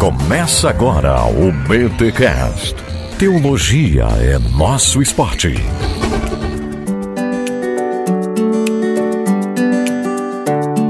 Começa agora o BTCast. Teologia é nosso esporte.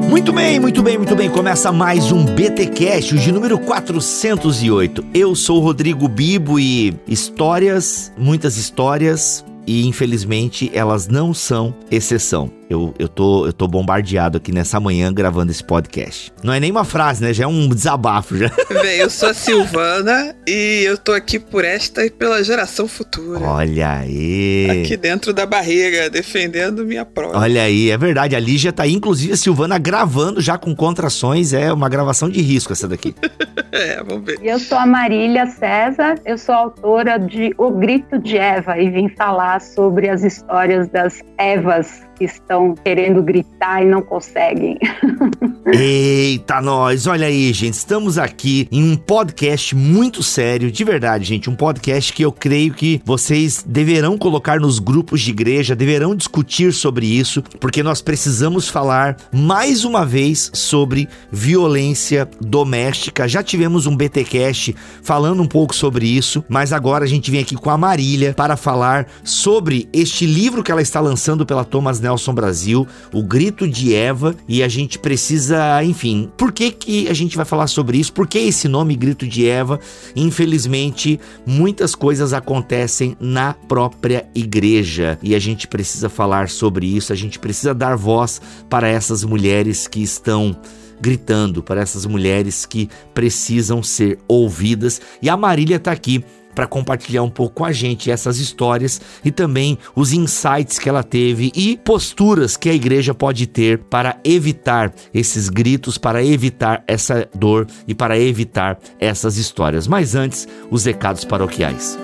Muito bem, muito bem, muito bem. Começa mais um BTcast, de número 408. Eu sou o Rodrigo Bibo e histórias, muitas histórias, e infelizmente elas não são exceção. Eu, eu, tô, eu tô bombardeado aqui nessa manhã gravando esse podcast. Não é nem uma frase, né? Já é um desabafo já. Bem, eu sou a Silvana e eu tô aqui por esta e pela geração futura. Olha aí. Aqui dentro da barriga, defendendo minha prova. Olha aí, é verdade. A Lígia tá aí, inclusive a Silvana gravando já com contrações. É uma gravação de risco essa daqui. é, vamos ver. Eu sou a Marília César, eu sou autora de O Grito de Eva e vim falar sobre as histórias das Evas que estão querendo gritar e não conseguem. Eita, nós! Olha aí, gente, estamos aqui em um podcast muito sério, de verdade, gente. Um podcast que eu creio que vocês deverão colocar nos grupos de igreja, deverão discutir sobre isso, porque nós precisamos falar mais uma vez sobre violência doméstica. Já tivemos um BTcast falando um pouco sobre isso, mas agora a gente vem aqui com a Marília para falar sobre este livro que ela está lançando pela Thomas Nelson Nelson Brasil, O Grito de Eva, e a gente precisa, enfim, por que, que a gente vai falar sobre isso? Por que esse nome Grito de Eva? Infelizmente, muitas coisas acontecem na própria igreja e a gente precisa falar sobre isso, a gente precisa dar voz para essas mulheres que estão gritando, para essas mulheres que precisam ser ouvidas. E a Marília está aqui para compartilhar um pouco com a gente essas histórias e também os insights que ela teve e posturas que a igreja pode ter para evitar esses gritos, para evitar essa dor e para evitar essas histórias. Mas antes, os recados paroquiais.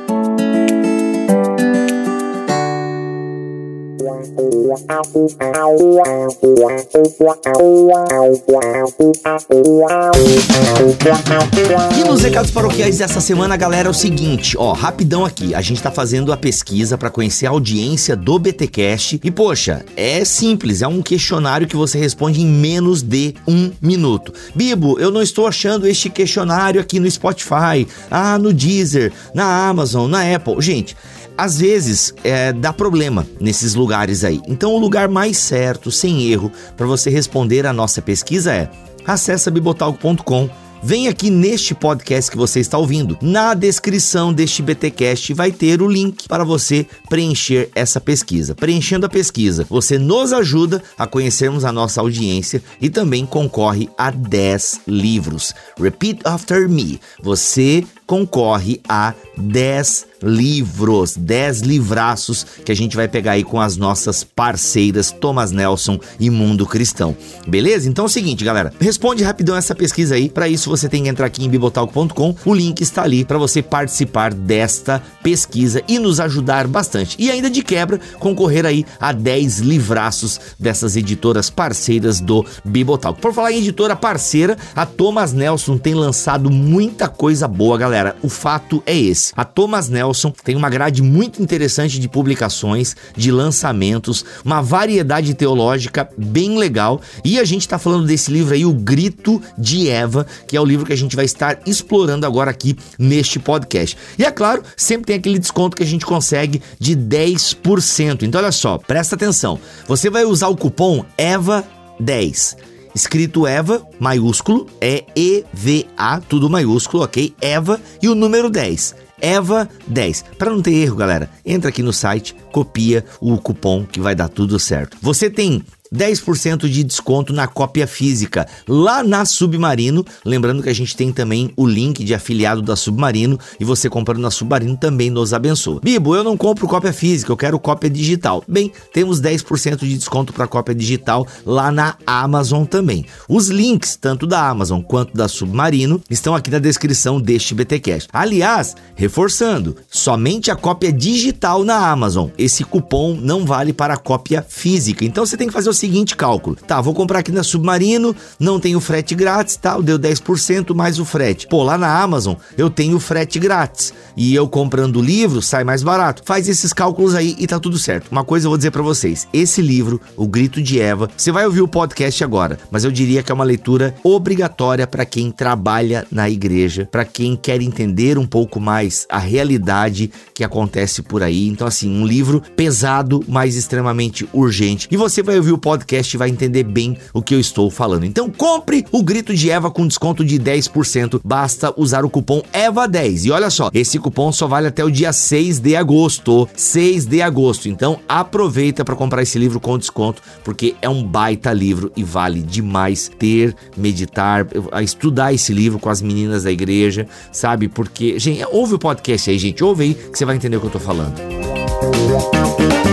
E nos recados paroquiais dessa semana, galera, é o seguinte, ó, rapidão aqui, a gente tá fazendo a pesquisa para conhecer a audiência do BTcast e poxa, é simples, é um questionário que você responde em menos de um minuto. Bibo, eu não estou achando este questionário aqui no Spotify, ah, no Deezer, na Amazon, na Apple, gente às vezes é, dá problema nesses lugares aí. Então o lugar mais certo, sem erro, para você responder a nossa pesquisa é acessa bibotalco.com Vem aqui neste podcast que você está ouvindo. Na descrição deste BTcast vai ter o link para você preencher essa pesquisa. Preenchendo a pesquisa, você nos ajuda a conhecermos a nossa audiência e também concorre a 10 livros. Repeat after me. Você concorre a 10 livros, 10 livraços que a gente vai pegar aí com as nossas parceiras Thomas Nelson e Mundo Cristão. Beleza? Então é o seguinte, galera, responde rapidão essa pesquisa aí. Para isso você tem que entrar aqui em bibotalk.com. O link está ali para você participar desta pesquisa e nos ajudar bastante. E ainda de quebra, concorrer aí a 10 livraços dessas editoras parceiras do Bibotalk. Por falar em editora parceira, a Thomas Nelson tem lançado muita coisa boa, galera galera, o fato é esse. A Thomas Nelson tem uma grade muito interessante de publicações, de lançamentos, uma variedade teológica bem legal. E a gente está falando desse livro aí, O Grito de Eva, que é o livro que a gente vai estar explorando agora aqui neste podcast. E é claro, sempre tem aquele desconto que a gente consegue de 10%. Então olha só, presta atenção. Você vai usar o cupom EVA10 escrito Eva, maiúsculo, é E-V-A, tudo maiúsculo, ok? Eva e o número 10. Eva 10. Para não ter erro, galera, entra aqui no site, copia o cupom que vai dar tudo certo. Você tem 10% de desconto na cópia física lá na Submarino. Lembrando que a gente tem também o link de afiliado da Submarino e você comprando na Submarino também nos abençoa. Bibo, eu não compro cópia física, eu quero cópia digital. Bem, temos 10% de desconto para cópia digital lá na Amazon também. Os links, tanto da Amazon quanto da Submarino, estão aqui na descrição deste BTcast. Aliás, reforçando, somente a cópia digital na Amazon. Esse cupom não vale para a cópia física. Então você tem que fazer o seguinte cálculo. Tá, vou comprar aqui na Submarino, não tenho frete grátis, tal, deu 10% mais o frete. Pô, lá na Amazon eu tenho frete grátis e eu comprando o livro sai mais barato. Faz esses cálculos aí e tá tudo certo. Uma coisa eu vou dizer para vocês, esse livro, O Grito de Eva, você vai ouvir o podcast agora, mas eu diria que é uma leitura obrigatória para quem trabalha na igreja, para quem quer entender um pouco mais a realidade que acontece por aí. Então assim, um livro pesado, mas extremamente urgente. E você vai ouvir o podcast vai entender bem o que eu estou falando. Então compre O Grito de Eva com desconto de 10%. Basta usar o cupom EVA10. E olha só, esse cupom só vale até o dia 6 de agosto. 6 de agosto. Então aproveita para comprar esse livro com desconto, porque é um baita livro e vale demais ter, meditar, estudar esse livro com as meninas da igreja, sabe? Porque, gente, ouve o podcast aí, gente, ouve aí que você vai entender o que eu tô falando. Música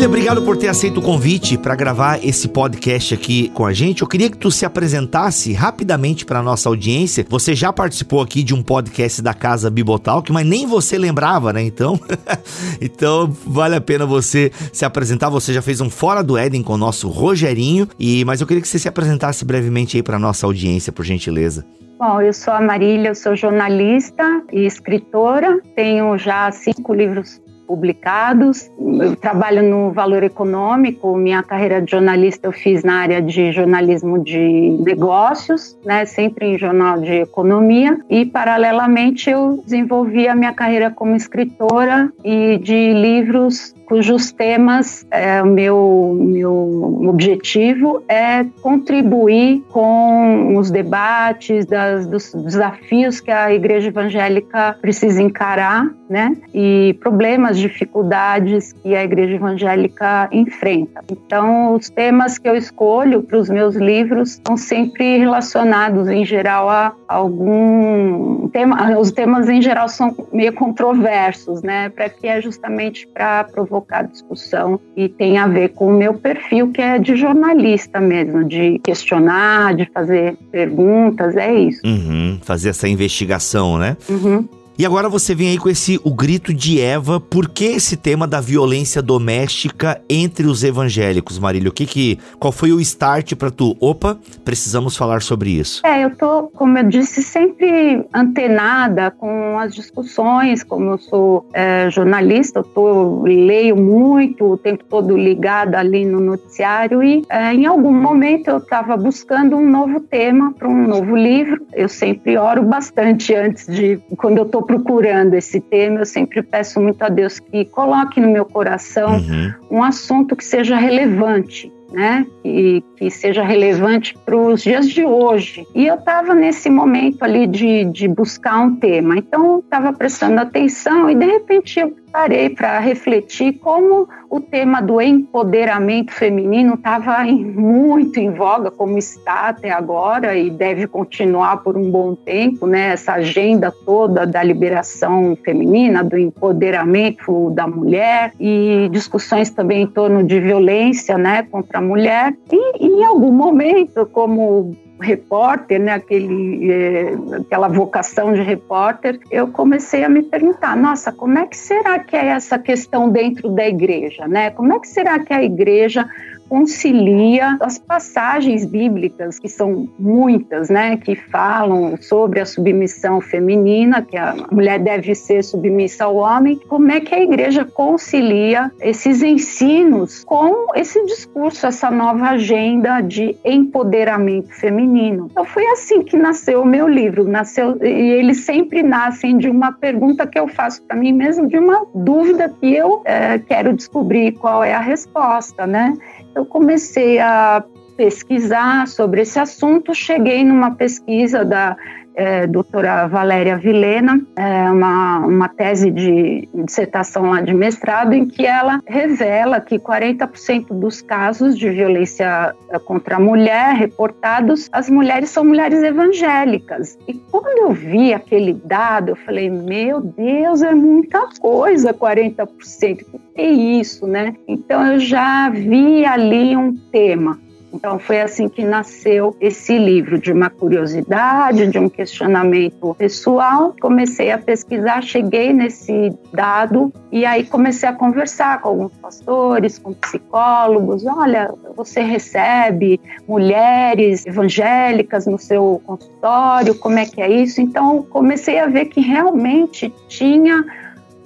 Marília, obrigado por ter aceito o convite para gravar esse podcast aqui com a gente. Eu queria que tu se apresentasse rapidamente para nossa audiência. Você já participou aqui de um podcast da Casa Bibotalk, mas nem você lembrava, né? Então, então vale a pena você se apresentar. Você já fez um Fora do Éden com o nosso Rogerinho, e mas eu queria que você se apresentasse brevemente aí para nossa audiência, por gentileza. Bom, eu sou a Marília, eu sou jornalista e escritora, tenho já cinco livros publicados. Eu trabalho no Valor Econômico, minha carreira de jornalista eu fiz na área de jornalismo de negócios, né, sempre em jornal de economia, e paralelamente eu desenvolvi a minha carreira como escritora e de livros cujos temas, é, meu, meu objetivo é contribuir com os debates das, dos desafios que a igreja evangélica precisa encarar, né? E problemas, dificuldades que a igreja evangélica enfrenta. Então, os temas que eu escolho para os meus livros são sempre relacionados, em geral, a algum tema. Os temas, em geral, são meio controversos, né? Para que é justamente para provocar provocar discussão e tem a ver com o meu perfil, que é de jornalista mesmo, de questionar, de fazer perguntas, é isso. Uhum, fazer essa investigação, né? Uhum. E agora você vem aí com esse o grito de Eva. Por que esse tema da violência doméstica entre os evangélicos, Marília? O que que qual foi o start para tu? Opa, precisamos falar sobre isso. É, eu tô, como eu disse, sempre antenada com as discussões. Como eu sou é, jornalista, eu tô leio muito, o tempo todo ligada ali no noticiário e é, em algum momento eu estava buscando um novo tema para um novo livro. Eu sempre oro bastante antes de quando eu tô procurando esse tema, eu sempre peço muito a Deus que coloque no meu coração uhum. um assunto que seja relevante né? Que, que seja relevante para os dias de hoje. E eu estava nesse momento ali de, de buscar um tema, então estava prestando atenção e de repente eu parei para refletir como o tema do empoderamento feminino estava muito em voga, como está até agora e deve continuar por um bom tempo, né? Essa agenda toda da liberação feminina, do empoderamento da mulher e discussões também em torno de violência, né, contra a mulher. E em algum momento, como repórter, né, aquele, é, aquela vocação de repórter, eu comecei a me perguntar, nossa, como é que será que é essa questão dentro da igreja, né? Como é que será que a igreja concilia as passagens bíblicas, que são muitas, né, que falam sobre a submissão feminina, que a mulher deve ser submissa ao homem, como é que a igreja concilia esses ensinos com esse discurso, essa nova agenda de empoderamento feminino. Então foi assim que nasceu o meu livro, nasceu e eles sempre nascem de uma pergunta que eu faço para mim mesmo, de uma dúvida que eu é, quero descobrir qual é a resposta, né? Eu comecei a pesquisar sobre esse assunto, cheguei numa pesquisa da é, doutora Valéria Vilena, é, uma, uma tese de dissertação lá de mestrado, em que ela revela que 40% dos casos de violência é, contra a mulher reportados, as mulheres são mulheres evangélicas. E quando eu vi aquele dado, eu falei, meu Deus, é muita coisa, 40%. O que é isso, né? Então eu já vi ali um tema Então foi assim que nasceu esse livro de uma curiosidade, de um questionamento pessoal. Comecei a pesquisar, cheguei nesse dado e aí comecei a conversar com alguns pastores, com psicólogos. Olha, você recebe mulheres evangélicas no seu consultório? Como é que é isso? Então comecei a ver que realmente tinha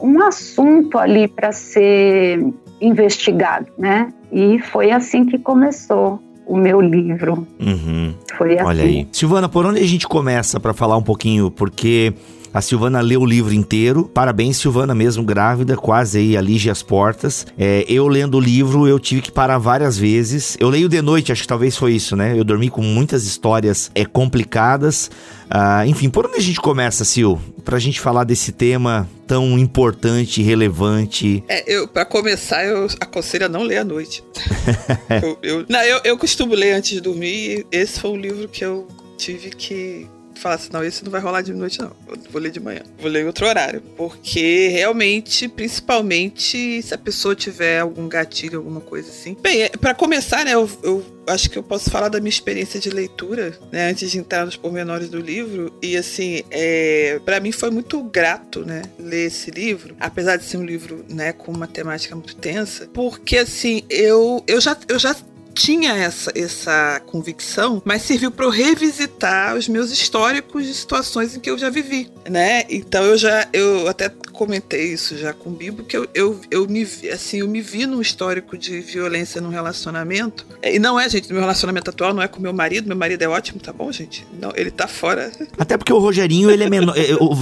um assunto ali para ser investigado, né? E foi assim que começou o meu livro. Uhum. Foi assim. Olha aí. Silvana, por onde a gente começa para falar um pouquinho? Porque a Silvana leu o livro inteiro. Parabéns, Silvana, mesmo grávida, quase aí alige as portas. É, eu lendo o livro, eu tive que parar várias vezes. Eu leio de noite, acho que talvez foi isso, né? Eu dormi com muitas histórias é, complicadas. Ah, enfim, por onde a gente começa, Sil? Pra gente falar desse tema tão importante e relevante. É, eu, pra começar, eu aconselho a não ler à noite. eu, eu, não, eu, eu costumo ler antes de dormir. Esse foi um livro que eu tive que falar assim, não, esse não vai rolar de noite, não. Eu vou ler de manhã. Vou ler em outro horário. Porque realmente, principalmente, se a pessoa tiver algum gatilho, alguma coisa assim. Bem, é, para começar, né, eu, eu acho que eu posso falar da minha experiência de leitura, né, antes de entrar nos pormenores do livro. E assim, é, para mim foi muito grato, né, ler esse livro, apesar de ser um livro, né, com uma temática muito tensa, porque assim, eu, eu já eu já tinha essa, essa convicção, mas serviu para eu revisitar os meus históricos de situações em que eu já vivi, né? Então eu já eu até comentei isso já com o Bibo que eu, eu, eu me assim eu me vi num histórico de violência no relacionamento e não é gente meu relacionamento atual não é com meu marido meu marido é ótimo tá bom gente não ele tá fora até porque o Rogerinho ele é menor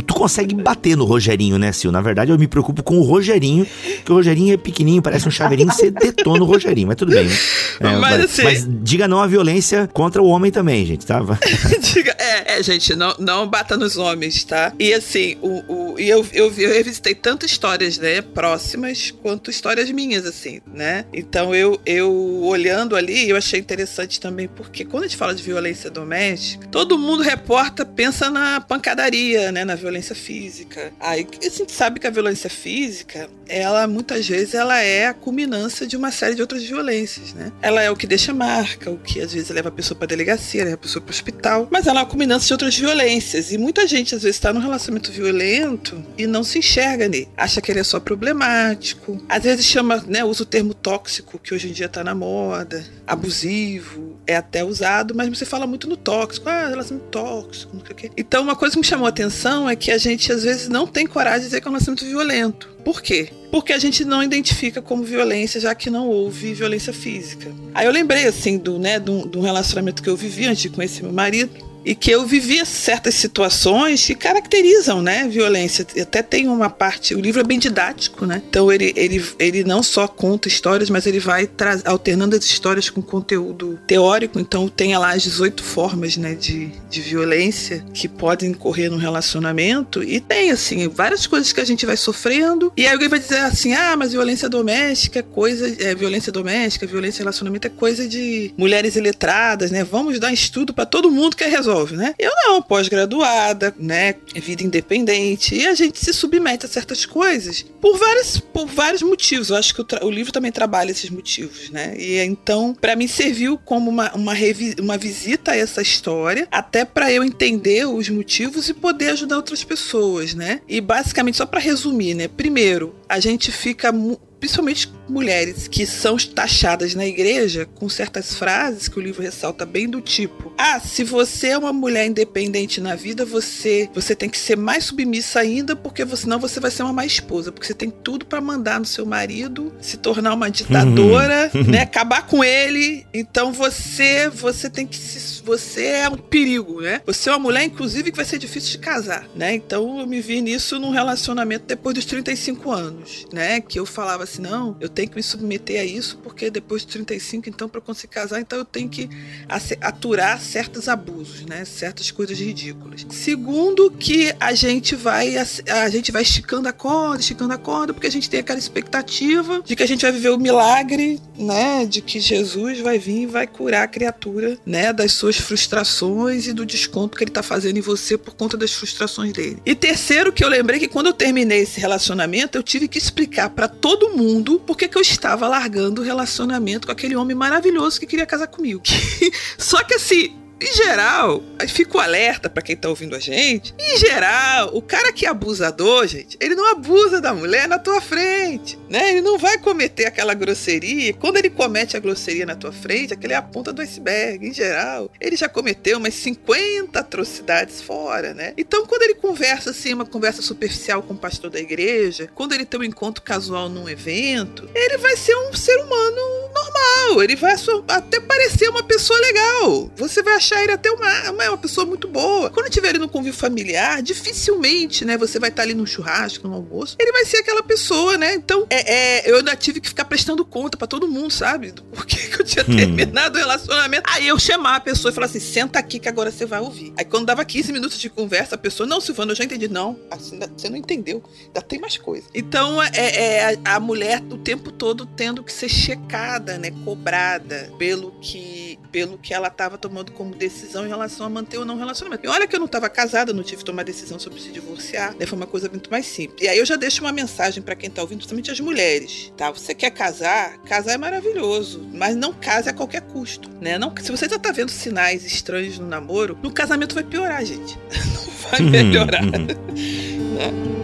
tu consegue bater no Rogerinho né Sil na verdade eu me preocupo com o Rogerinho que o Rogerinho é pequenininho parece um chaveirinho você detona o Rogerinho mas tudo bem né? é, mas, assim, mas, diga não à violência contra o homem também, gente, tá? diga, é, é, gente, não, não bata nos homens, tá? E assim, o, o, e eu, eu, eu revisitei tanto histórias, né, próximas, quanto histórias minhas, assim, né? Então eu, eu olhando ali, eu achei interessante também, porque quando a gente fala de violência doméstica, todo mundo reporta, pensa na pancadaria, né, na violência física. Aí a gente sabe que a violência física, ela muitas vezes ela é a culminância de uma série de outras violências, né? Ela é o que deixa marca, o que às vezes leva a pessoa para delegacia, leva a pessoa para o hospital, mas ela é a culminância de outras violências. E muita gente às vezes está num relacionamento violento e não se enxerga nele, acha que ele é só problemático, às vezes chama, né, usa o termo tóxico que hoje em dia está na moda, abusivo, é até usado, mas você fala muito no tóxico, ah, relacionamento tóxico, não sei o quê. Então uma coisa que me chamou a atenção é que a gente às vezes não tem coragem de dizer que é um relacionamento violento. Por quê? Porque a gente não identifica como violência, já que não houve violência física. Aí eu lembrei, assim, do, né, do, do relacionamento que eu vivi antes de conhecer meu marido e que eu vivia certas situações que caracterizam, né, violência. Até tem uma parte, o livro é bem didático, né? Então ele, ele, ele não só conta histórias, mas ele vai alternando as histórias com conteúdo teórico. Então tem lá as 18 formas, né, de, de violência que podem ocorrer no relacionamento e tem assim várias coisas que a gente vai sofrendo. E aí alguém vai dizer assim: "Ah, mas violência doméstica é coisa, é violência doméstica, violência em relacionamento é coisa de mulheres iletradas, né? Vamos dar estudo para todo mundo que resolve resolve, né? Eu não, pós-graduada, né? Vida independente. E a gente se submete a certas coisas por, várias, por vários motivos. Eu acho que o, o livro também trabalha esses motivos, né? E então, para mim, serviu como uma, uma, uma visita a essa história, até para eu entender os motivos e poder ajudar outras pessoas, né? E basicamente, só para resumir, né? Primeiro, a gente fica principalmente mulheres que são taxadas na igreja com certas frases que o livro ressalta bem do tipo: "Ah, se você é uma mulher independente na vida, você você tem que ser mais submissa ainda, porque senão você vai ser uma má esposa, porque você tem tudo para mandar no seu marido, se tornar uma ditadora, uhum. né, acabar com ele. Então você você tem que se, você é um perigo, né? Você é uma mulher inclusive que vai ser difícil de casar, né? Então eu me vi nisso num relacionamento depois dos 35 anos, né, que eu falava assim, não, eu tenho que me submeter a isso, porque depois de 35, então, para conseguir casar, então eu tenho que aturar certos abusos, né? Certas coisas ridículas. Segundo, que a gente vai a gente vai esticando a corda, esticando a corda, porque a gente tem aquela expectativa de que a gente vai viver o milagre, né? De que Jesus vai vir e vai curar a criatura, né? Das suas frustrações e do desconto que ele tá fazendo em você por conta das frustrações dele. E terceiro, que eu lembrei que quando eu terminei esse relacionamento, eu tive que explicar para todo mundo, porque que eu estava largando o relacionamento com aquele homem maravilhoso que queria casar comigo. Só que assim, em geral, fico alerta para quem tá ouvindo a gente. Em geral, o cara que é abusador, gente, ele não abusa da mulher na tua frente, né? Ele não vai cometer aquela grosseria. Quando ele comete a grosseria na tua frente, aquele é a ponta do iceberg. Em geral, ele já cometeu umas 50 atrocidades fora, né? Então, quando ele conversa assim, uma conversa superficial com o pastor da igreja, quando ele tem um encontro casual num evento, ele vai ser um ser humano normal. Ele vai até parecer uma pessoa legal. Você vai achar achar ele até uma, uma, uma pessoa muito boa. Quando tiver ele no convívio familiar, dificilmente, né? Você vai estar ali no churrasco, no almoço. Ele vai ser aquela pessoa, né? Então, é, é eu ainda tive que ficar prestando conta para todo mundo, sabe? Do porquê que eu tinha hum. terminado o relacionamento. Aí eu chamar a pessoa e falar assim: senta aqui que agora você vai ouvir. Aí quando dava 15 minutos de conversa, a pessoa, não, Silvana, eu já entendi. Não, assim, você não entendeu. Ainda tem mais coisa. Então, é, é a, a mulher o tempo todo tendo que ser checada, né? Cobrada pelo que, pelo que ela estava tomando como decisão em relação a manter ou não relacionamento. E olha que eu não estava casada, não tive que tomar decisão sobre se divorciar, né? Foi uma coisa muito mais simples. E aí eu já deixo uma mensagem para quem está ouvindo, principalmente as mulheres, tá? Você quer casar? Casar é maravilhoso, mas não case a qualquer custo, né? Não, se você já tá vendo sinais estranhos no namoro, no casamento vai piorar, gente. Não vai melhorar. né?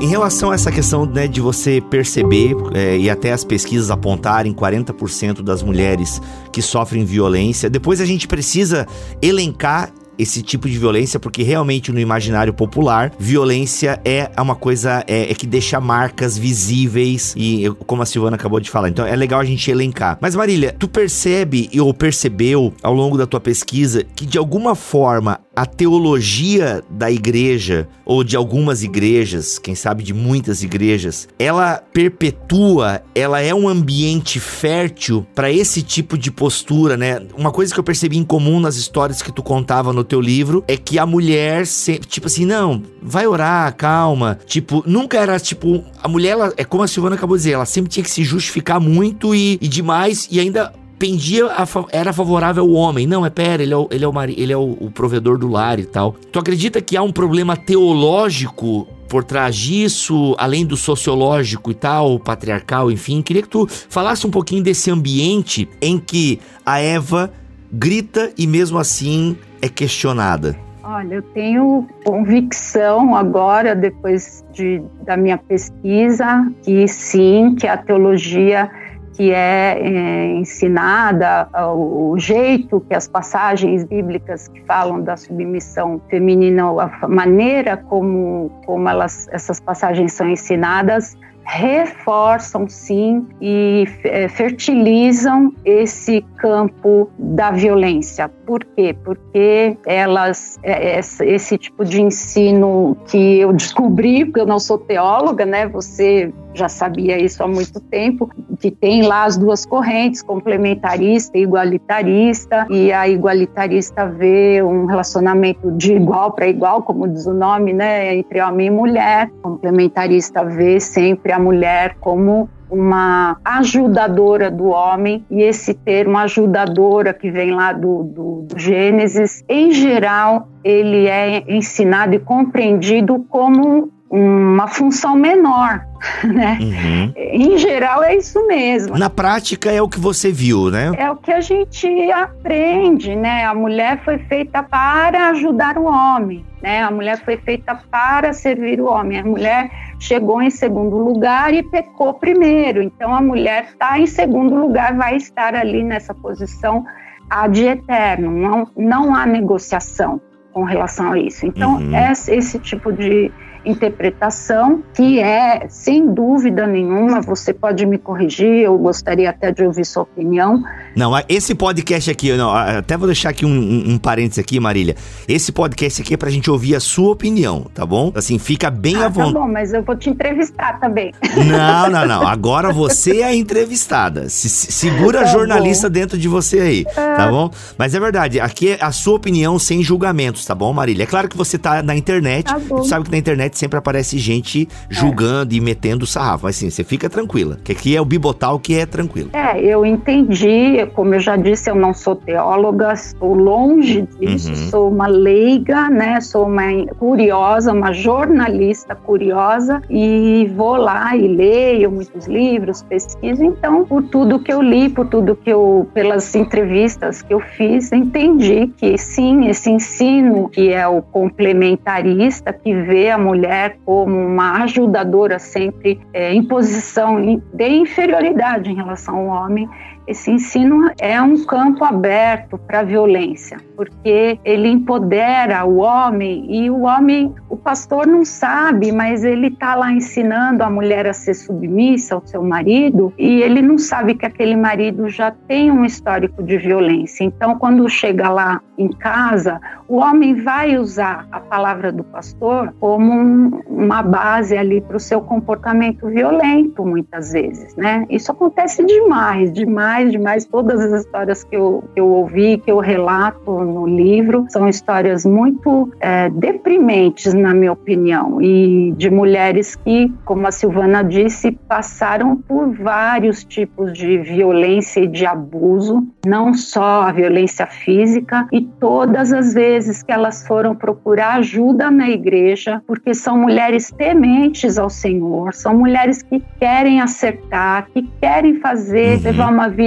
Em relação a essa questão né, de você perceber é, e até as pesquisas apontarem 40% das mulheres que sofrem violência, depois a gente precisa elencar esse tipo de violência, porque realmente no imaginário popular, violência é uma coisa é, é que deixa marcas visíveis e como a Silvana acabou de falar. Então é legal a gente elencar. Mas Marília, tu percebe ou percebeu ao longo da tua pesquisa que de alguma forma a teologia da igreja ou de algumas igrejas, quem sabe de muitas igrejas, ela perpetua, ela é um ambiente fértil para esse tipo de postura, né? Uma coisa que eu percebi em comum nas histórias que tu contava no teu livro é que a mulher sempre, tipo assim, não, vai orar, calma. Tipo, nunca era tipo, a mulher, ela, é como a Silvana acabou de dizer, ela sempre tinha que se justificar muito e, e demais, e ainda pendia a, era favorável ao homem. Não, é pera, ele é, o, ele é, o, ele é o provedor do lar e tal. Tu acredita que há um problema teológico por trás disso, além do sociológico e tal, patriarcal, enfim. Queria que tu falasse um pouquinho desse ambiente em que a Eva grita e mesmo assim é questionada. Olha, eu tenho convicção agora, depois de, da minha pesquisa, que sim, que a teologia que é, é ensinada, o, o, jeito que as passagens bíblicas que falam da submissão feminina, a maneira como, como elas, essas passagens são ensinadas, reforçam sim e é, fertilizam esse campo da violência. Por quê? Porque elas, é, esse tipo de ensino que eu descobri, porque eu não sou teóloga, né? Você já sabia isso há muito tempo, que tem lá as duas correntes, complementarista e igualitarista, e a igualitarista vê um relacionamento de igual para igual, como diz o nome, né, entre homem e mulher. Complementarista vê sempre a mulher como uma ajudadora do homem, e esse termo ajudadora que vem lá do, do, do, Gênesis, em geral, ele é ensinado e compreendido como uma função menor, né? Uhum. Em geral é isso mesmo. Na prática é o que você viu, né? É o que a gente aprende, né? A mulher foi feita para ajudar o homem, né? A mulher foi feita para servir o homem. A mulher chegou em segundo lugar e pecou primeiro. Então a mulher está em segundo lugar, vai estar ali nessa posição ad eterno. Não, não há negociação com relação a isso. Então, uhum. esse, esse tipo de interpretação, que é, sem dúvida nenhuma, você pode me corrigir, eu gostaria até de ouvir sua opinião, Não, esse podcast aqui, não, até vou deixar aqui um, um, um parênteses aqui, Marília. Esse podcast aqui é pra gente ouvir a sua opinião, tá bom? Assim, fica bem ah, à vontade. Tá bom, mas eu vou te entrevistar também. Não, não, não. Agora você é a entrevistada. Se, segura a tá jornalista bom. dentro de você aí, tá bom? Mas é verdade, aqui é a sua opinião sem julgamentos, tá bom, Marília? É claro que você tá na internet, tá sabe que na internet sempre aparece gente julgando é. e metendo sarrafo. Mas assim, você fica tranquila, que aqui é o Bibotal que é tranquilo. É, eu entendi, como eu já disse, eu não sou teóloga, estou longe disso, uhum. sou uma leiga, né? Sou uma curiosa, uma jornalista curiosa e vou lá e leio muitos livros, pesquiso. Então, por tudo que eu li, por tudo que eu, pelas entrevistas que eu fiz, entendi que sim, esse ensino que é o complementarista, que vê a mulher como uma ajudadora sempre é, em posição de inferioridade em relação ao homem, esse ensino é um campo aberto para a violência, porque ele empodera o homem e o homem, o pastor não sabe, mas ele está lá ensinando a mulher a ser submissa ao seu marido e ele não sabe que aquele marido já tem um histórico de violência. Então, quando chega lá em casa, o homem vai usar a palavra do pastor como um, uma base ali para o seu comportamento violento, muitas vezes, né? Isso acontece demais, demais, demais. Todas as histórias que eu, que eu ouvi, que eu relato no livro, são histórias muito é, deprimentes, na minha opinião, e de mulheres que, como a Silvana disse, passaram por vários tipos de violência e de abuso, não só a violência física, e todas as vezes que elas foram procurar ajuda na igreja, porque são mulheres tementes ao Senhor, são mulheres que querem acertar, que querem fazer, uhum. levar uma vida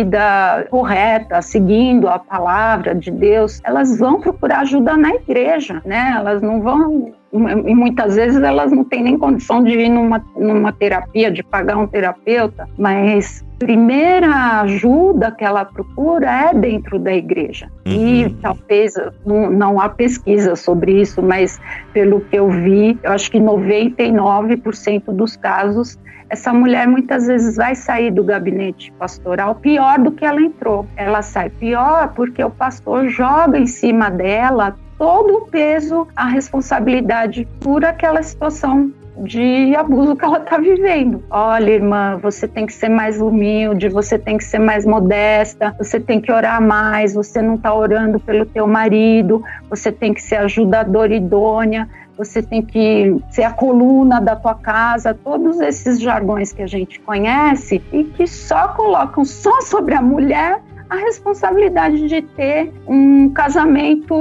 correta, seguindo a palavra de Deus, elas vão procurar ajuda na igreja, né? Elas não vão e muitas vezes elas não têm nem condição de ir numa, numa terapia, de pagar um terapeuta, mas primeira ajuda que ela procura é dentro da igreja. Uhum. E talvez não, não, há pesquisa sobre isso, mas pelo que eu vi, eu acho que 99% dos casos essa mulher muitas vezes vai sair do gabinete pastoral pior do que ela entrou. Ela sai pior porque o pastor joga em cima dela todo o peso, a responsabilidade por aquela situação de abuso que ela está vivendo. Olha, irmã, você tem que ser mais humilde, você tem que ser mais modesta, você tem que orar mais, você não está orando pelo teu marido, você tem que ser ajudadora idônea, você tem que ser a coluna da tua casa, todos esses jargões que a gente conhece e que só colocam só sobre a mulher a responsabilidade de ter um casamento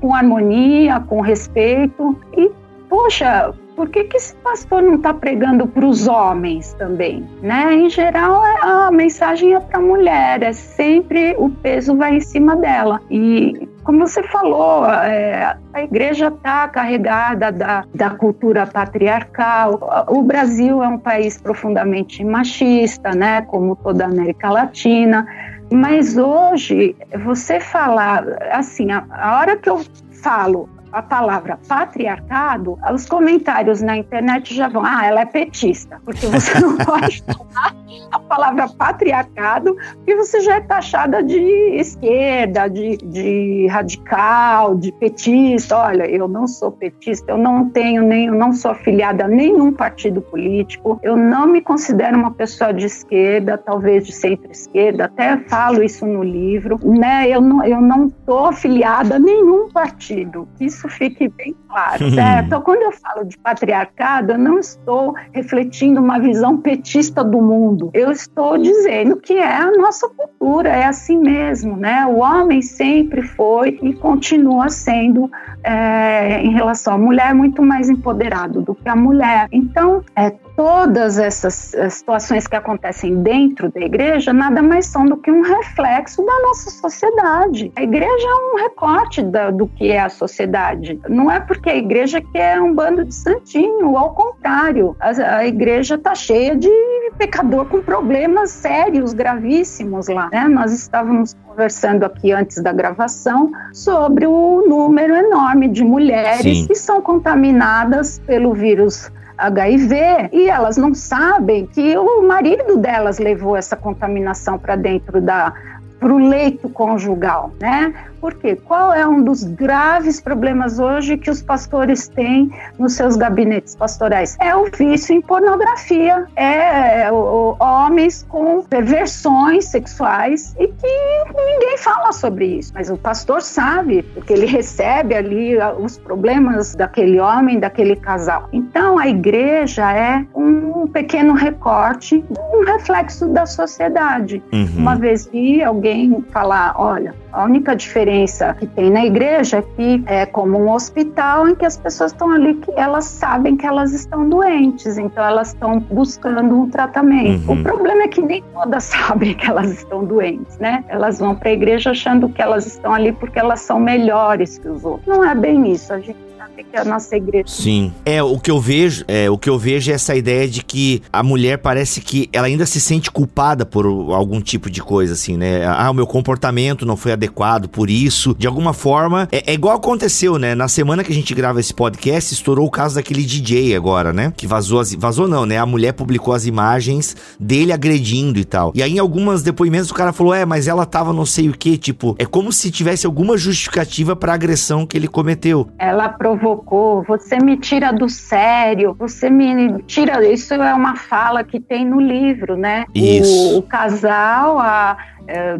com harmonia, com respeito. E, poxa, por que, que esse pastor não está pregando para os homens também? Né? Em geral, é, a mensagem é para a mulher, é sempre o peso vai em cima dela. E como você falou, é, a igreja está carregada da, da cultura patriarcal. O Brasil é um país profundamente machista, né? como toda a América Latina. Mas hoje, você falar, assim, a, a hora que eu falo a palavra patriarcado, os comentários na internet já vão, ah, ela é petista, porque você não pode falar a palavra patriarcado, porque você já é taxada de esquerda, de, de radical, de petista. Olha, eu não sou petista, eu não tenho nem, eu não sou afiliada a nenhum partido político, eu não me considero uma pessoa de esquerda, talvez de centro-esquerda, até falo isso no livro, né? Eu não, eu não tô afiliada a nenhum partido. Isso isso fique bem claro, certo? Então, quando eu falo de patriarcado, eu não estou refletindo uma visão petista do mundo. Eu estou dizendo que é a nossa cultura, é assim mesmo, né? O homem sempre foi e continua sendo, é, em relação à mulher, muito mais empoderado do que a mulher. Então, é, todas essas eh, situações que acontecem dentro da igreja nada mais são do que um reflexo da nossa sociedade. A igreja é um recorte da, do que é a sociedade. Não é porque a igreja quer um bando de santinho, ao contrário. A, a igreja está cheia de pecador com problemas sérios, gravíssimos lá. Né? Nós estávamos conversando aqui antes da gravação sobre o número enorme de mulheres Sim. que são contaminadas pelo vírus HIV e elas não sabem que o marido delas levou essa contaminação para dentro da para o leito conjugal, né? Porque qual é um dos graves problemas hoje que os pastores têm nos seus gabinetes pastorais? É o vício em pornografia, é, é o, homens com perversões sexuais e que ninguém fala sobre isso. Mas o pastor sabe, porque ele recebe ali os problemas daquele homem, daquele casal. Então a igreja é um pequeno recorte, um reflexo da sociedade. Uhum. Uma vez vi alguém falar, olha, a única diferença que tem na igreja é que é como um hospital em que as pessoas estão ali que elas sabem que elas estão doentes, então elas estão buscando um tratamento. Uhum. O problema é que nem todas sabem que elas estão doentes, né? Elas vão para a igreja achando que elas estão ali porque elas são melhores que os outros. Não é bem isso. A gente que é igreja. Sim. É, o que eu vejo, é, o que eu vejo é essa ideia de que a mulher parece que ela ainda se sente culpada por algum tipo de coisa, assim, né? Ah, o meu comportamento não foi adequado por isso. De alguma forma, é, é igual aconteceu, né? Na semana que a gente grava esse podcast, estourou o caso daquele DJ agora, né? Que vazou as. Vazou não, né? A mulher publicou as imagens dele agredindo e tal. E aí, em algumas depoimentos, o cara falou: é, mas ela tava não sei o que, tipo, é como se tivesse alguma justificativa pra agressão que ele cometeu. Ela provocou, você me tira do sério, você me tira. Isso é uma fala que tem no livro, né? Isso. O, o casal, a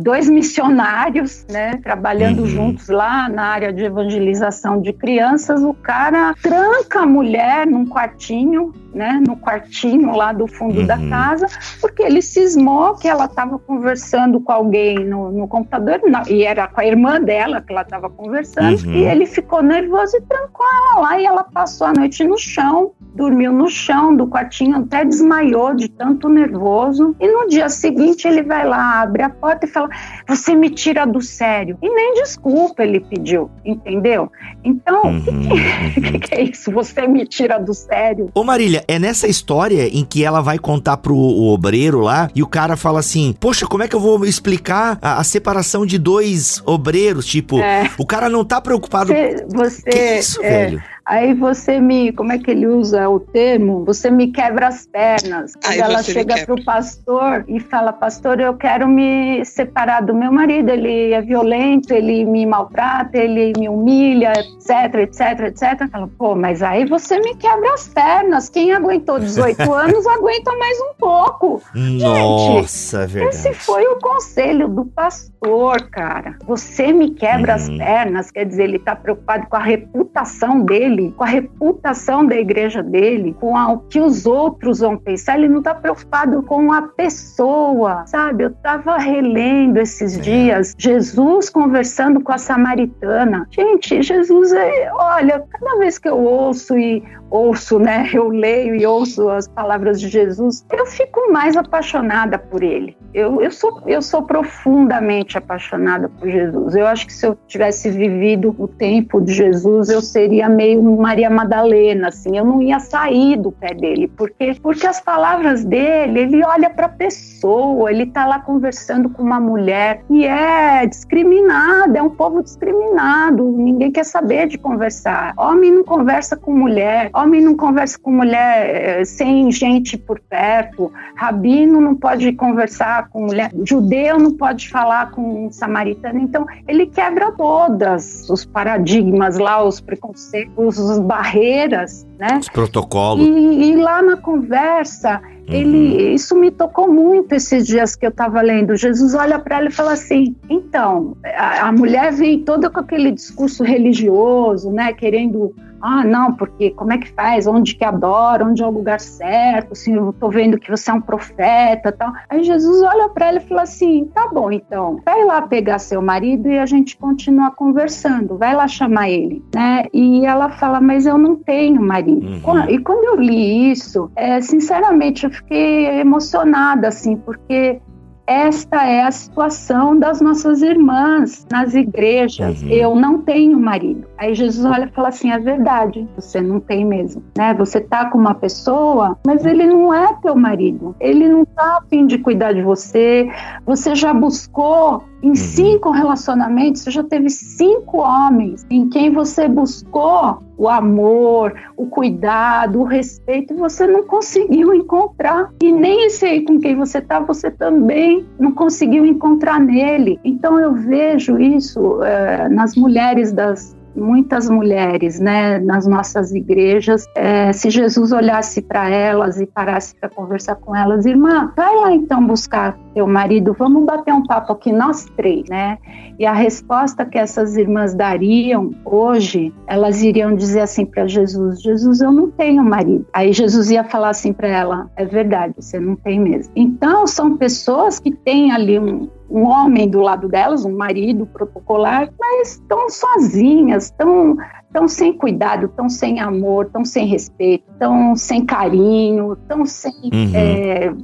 dois missionários, né, trabalhando uhum. juntos lá na área de evangelização de crianças, o cara tranca a mulher num quartinho, né, no quartinho lá do fundo uhum. da casa, porque ele cismou que ela estava conversando com alguém no, no computador, não, e era com a irmã dela que ela estava conversando, uhum. e ele ficou nervoso e trancou ela lá, e ela passou a noite no chão, dormiu no chão do quartinho, até desmaiou de tanto nervoso. E no dia seguinte ele vai lá, abre a porta e fala: Você me tira do sério. E nem desculpa ele pediu, entendeu? Então, o uhum, que, que, uhum. que, é isso? Você me tira do sério. Ô Marília, é nessa história em que ela vai contar pro obreiro lá e o cara fala assim: Poxa, como é que eu vou explicar a, a separação de dois obreiros? Tipo, é. o cara não tá preocupado. Você. você que é isso, é, velho? Aí você me, como é que ele usa o termo? Você me quebra as pernas. Quando ela chega para o pastor e fala, pastor, eu quero me separar do meu marido, ele é violento, ele me maltrata, ele me humilha, etc, etc, etc. Fala, pô, mas aí você me quebra as pernas. Quem aguentou 18 anos aguenta mais um pouco. Nossa, Gente, verdade. Esse foi o conselho do pastor, cara. Você me quebra as uhum. pernas, quer dizer, ele está preocupado com a reputação dele com a reputação da igreja dele, com o que os outros vão pensar. Ele não está preocupado com a pessoa, sabe? Eu estava relendo esses é. dias Jesus conversando com a samaritana. Gente, Jesus, é, olha, cada vez que eu ouço e ouço, né? Eu leio e ouço as palavras de Jesus, eu fico mais apaixonada por ele. Eu, eu, sou, eu sou profundamente apaixonada por Jesus. Eu acho que se eu tivesse vivido o tempo de Jesus, eu seria meio Maria Madalena, assim, eu não ia sair do pé dele, porque porque as palavras dele, ele olha para a pessoa, ele está lá conversando com uma mulher e é discriminada, é um povo discriminado, ninguém quer saber de conversar. Homem não conversa com mulher, homem não conversa com mulher eh, sem gente por perto, rabino não pode conversar com mulher, judeu não pode falar com um samaritano, então ele quebra todas os paradigmas lá, os preconceitos, as barreiras, né? Os protocolos. E, e lá na conversa, uhum. ele, isso me tocou muito esses dias que eu estava lendo. Jesus olha para ela e fala assim: então, a, a mulher vem toda com aquele discurso religioso, né? Querendo ah, não, porque como é que faz? Onde que adora? Onde é o lugar certo? Assim, eu tô vendo que você é um profeta tal. Aí Jesus olha para ela e fala assim: tá bom, então, vai lá pegar seu marido e a gente continua conversando, vai lá chamar ele, né? E ela fala: mas eu não tenho marido. Uhum. E quando eu li isso, é, sinceramente, eu fiquei emocionada, assim, porque esta é a situação das nossas irmãs nas igrejas. Uhum. Eu não tenho marido. Aí Jesus olha e fala assim: é verdade, você não tem mesmo. Né? Você tá com uma pessoa, mas ele não é teu marido. Ele não tá a fim de cuidar de você. Você já buscou Em uhum. cinco relacionamentos, você já teve cinco homens em quem você buscou o amor, o cuidado, o respeito, você não conseguiu encontrar. E nem esse aí com quem você está, você também não conseguiu encontrar nele. Então eu vejo isso é, nas mulheres das, muitas mulheres, né, nas nossas igrejas, é, se Jesus olhasse para elas e parasse para conversar com elas, irmã, vai lá então buscar teu marido, vamos bater um papo aqui nós três, né? E a resposta que essas irmãs dariam hoje, elas iriam dizer assim para Jesus: Jesus, eu não tenho marido. Aí Jesus ia falar assim para ela: é verdade, você não tem mesmo. Então são pessoas que têm ali um, um homem do lado delas, um marido protocolar, mas estão sozinhas, estão tão sem cuidado, tão sem amor, tão sem respeito, tão sem carinho, tão sem. Uhum. É,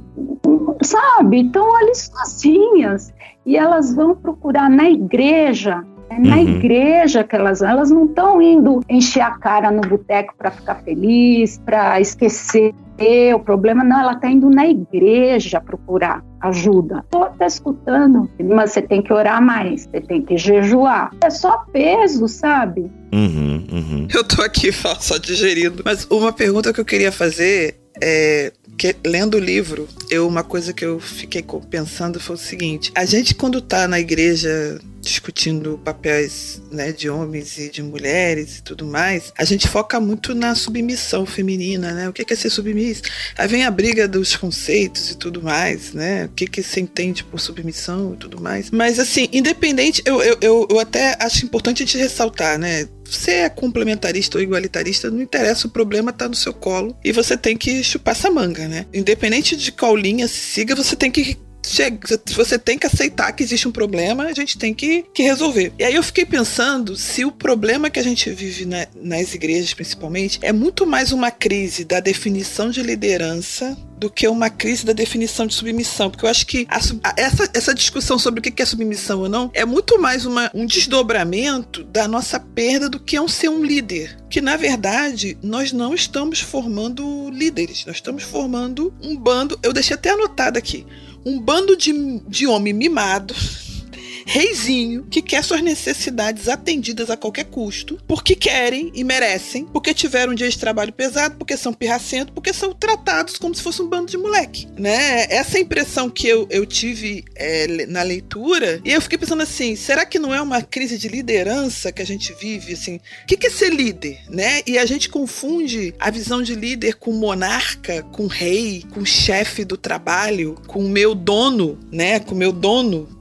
sabe? Estão ali sozinhas. E elas vão procurar na igreja é na uhum. igreja que elas vão. Elas não estão indo encher a cara no boteco para ficar feliz, para esquecer o problema. Não, ela está indo na igreja procurar ajuda. Estou até escutando, mas você tem que orar mais, você tem que jejuar. É só peso, sabe? Uhum, uhum. Eu tô aqui só digerindo. Mas uma pergunta que eu queria fazer é que lendo o livro, eu uma coisa que eu fiquei pensando foi o seguinte: a gente quando tá na igreja discutindo papéis né, de homens e de mulheres e tudo mais, a gente foca muito na submissão feminina, né? O que é ser submissa? Aí vem a briga dos conceitos e tudo mais, né? O que, que se entende por submissão e tudo mais. Mas assim, independente, eu, eu, eu, eu até acho importante a gente ressaltar, né? Você é complementarista ou igualitarista, não interessa, o problema tá no seu colo e você tem que chupar essa manga, né? Independente de qual linha se siga, você tem que você tem que aceitar que existe um problema, a gente tem que, que resolver. E aí eu fiquei pensando se o problema que a gente vive na, nas igrejas, principalmente, é muito mais uma crise da definição de liderança do que uma crise da definição de submissão. Porque eu acho que a, a, essa, essa discussão sobre o que é submissão ou não é muito mais uma, um desdobramento da nossa perda do que é um ser um líder. Que, na verdade, nós não estamos formando líderes, nós estamos formando um bando. Eu deixei até anotado aqui um bando de, de homem mimado reizinho que quer suas necessidades atendidas a qualquer custo, porque querem e merecem, porque tiveram um dia de trabalho pesado, porque são pirracentos, porque são tratados como se fosse um bando de moleque, né? Essa impressão que eu, eu tive é, na leitura, e eu fiquei pensando assim, será que não é uma crise de liderança que a gente vive, assim? O que, é ser líder, né? E a gente confunde a visão de líder com monarca, com rei, com chefe do trabalho, com meu dono, né? Com meu dono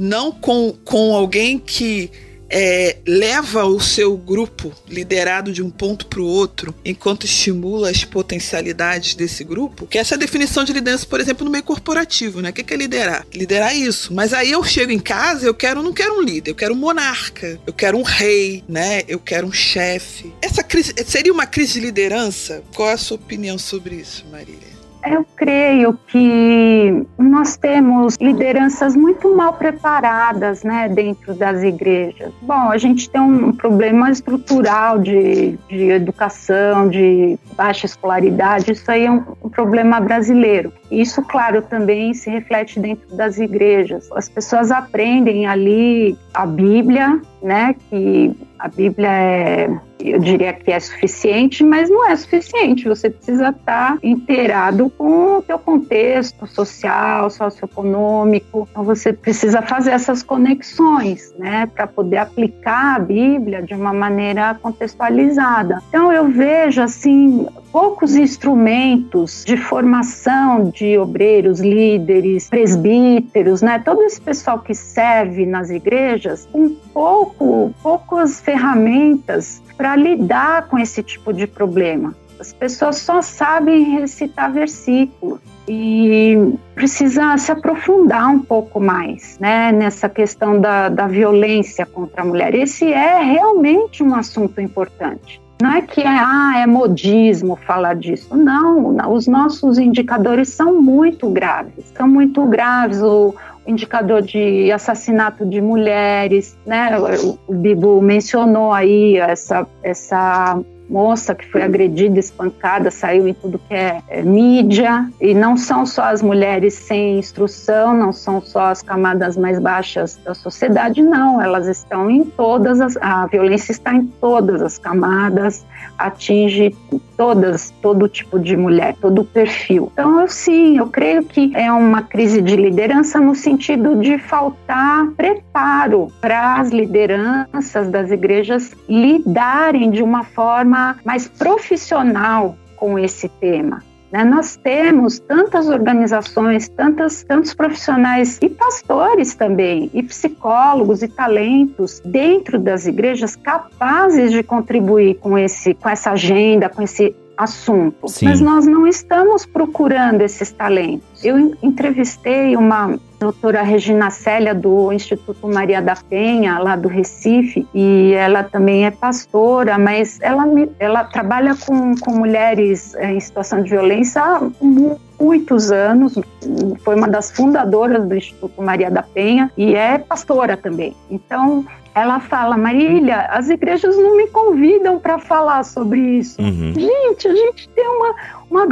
não com, com alguém que é, leva o seu grupo liderado de um ponto para o outro, enquanto estimula as potencialidades desse grupo, que essa é a definição de liderança, por exemplo, no meio corporativo, né? O que é liderar? Liderar isso. Mas aí eu chego em casa, eu quero, não quero um líder, eu quero um monarca, eu quero um rei, né? Eu quero um chefe. Essa crise seria uma crise de liderança? Qual é a sua opinião sobre isso, Marília? Eu creio que nós temos lideranças muito mal preparadas né, dentro das igrejas. Bom, a gente tem um problema estrutural de, de educação, de baixa escolaridade, isso aí é um, um problema brasileiro. Isso, claro, também se reflete dentro das igrejas. As pessoas aprendem ali a Bíblia, né, que a Bíblia é, eu diria que é suficiente, mas não é suficiente. Você precisa estar inteirado com o teu contexto social, socioeconômico. Então você precisa fazer essas conexões, né, para poder aplicar a Bíblia de uma maneira contextualizada. Então eu vejo assim poucos instrumentos de formação de obreiros, líderes, presbíteros, né? Todo esse pessoal que serve nas igrejas, um pouco, poucas ferramentas para lidar com esse tipo de problema. As pessoas só sabem recitar versículos e precisa se aprofundar um pouco mais né, nessa questão da, da violência contra a mulher. Esse é realmente um assunto importante. Não é que é, ah, é modismo falar disso. Não, os nossos indicadores são muito graves. São muito graves. O, indicador de assassinato de mulheres, né? O Bibo mencionou aí essa, essa moça que foi agredida, espancada, saiu em tudo que é, é mídia. E não são só as mulheres sem instrução, não são só as camadas mais baixas da sociedade, não. Elas estão em todas as. A violência está em todas as camadas, atinge todas, todo tipo de mulher, todo perfil. Então, eu sim, eu creio que é uma crise de liderança no sentido de faltar preparo para as lideranças das igrejas lidarem de uma forma mais profissional com esse tema. Né? Nós temos tantas organizações, tantas, tantos profissionais e pastores também, e psicólogos e talentos dentro das igrejas capazes de contribuir com, esse, com essa agenda, com esse assunto. Sim. Mas nós não estamos procurando esses talentos. Eu entrevistei uma doutora Regina Célia do Instituto Maria da Penha, lá do Recife, e ela também é pastora, mas ela, ela trabalha com, com mulheres eh, em situação de violência há muitos anos, foi uma das fundadoras do Instituto Maria da Penha e é pastora também. Então, ela fala, Marília, as igrejas não me convidam para falar sobre isso. Uhum. Gente, a gente tem uma, uma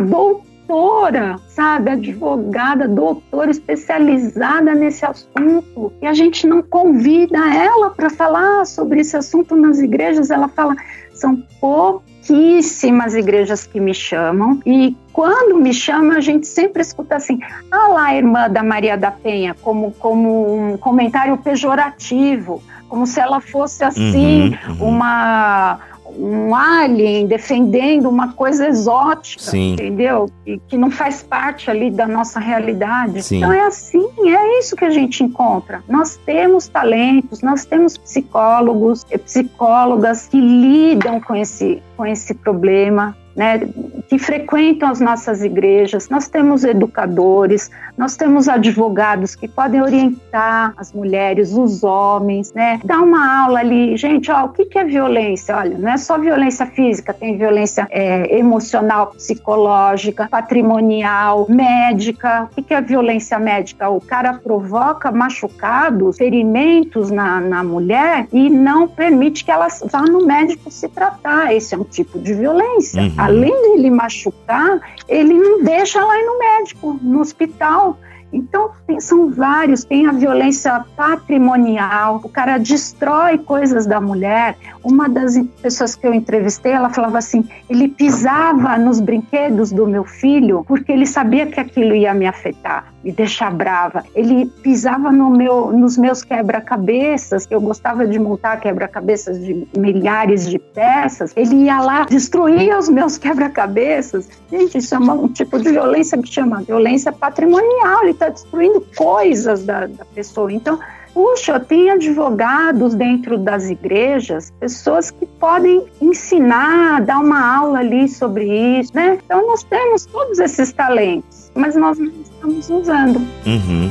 doutora, sabe, advogada, doutora especializada nesse assunto, e a gente não convida ela para falar sobre esse assunto nas igrejas. Ela fala, são pouquíssimas igrejas que me chamam, e quando me chamam, a gente sempre escuta assim, ah lá, irmã da Maria da Penha, como, como um comentário pejorativo como se ela fosse assim uhum, uhum. uma um alien defendendo uma coisa exótica, Sim. entendeu? E que não faz parte ali da nossa realidade. Sim. Então é assim, é isso que a gente encontra. Nós temos talentos, nós temos psicólogos e psicólogas que lidam com esse, com esse problema, né, que frequentam as nossas igrejas, nós temos educadores, nós temos advogados que podem orientar as mulheres, os homens, né, dar uma aula ali, gente, ó, o que, que é violência? Olha, não é só violência física, tem violência é, emocional, psicológica, patrimonial, médica. O que, que é violência médica? O cara provoca machucados, ferimentos na, na mulher e não permite que ela vá no médico se tratar. Esse é um tipo de violência. Uhum além de ele machucar, ele não deixa lá ir no médico, no hospital. Então, tem, são vários. Tem a violência patrimonial, o cara destrói coisas da mulher. Uma das pessoas que eu entrevistei, ela falava assim: ele pisava nos brinquedos do meu filho porque ele sabia que aquilo ia me afetar, me deixar brava. Ele pisava no meu, nos meus quebra-cabeças, eu gostava de montar quebra-cabeças de milhares de peças. Ele ia lá, destruía os meus quebra-cabeças. Gente, isso é um tipo de violência que chama violência patrimonial. Ele está destruindo coisas da, da pessoa. Então, puxa, tem advogados dentro das igrejas, pessoas que podem ensinar, dar uma aula ali sobre isso, né? Então, nós temos todos esses talentos, mas nós não estamos usando. Uhum.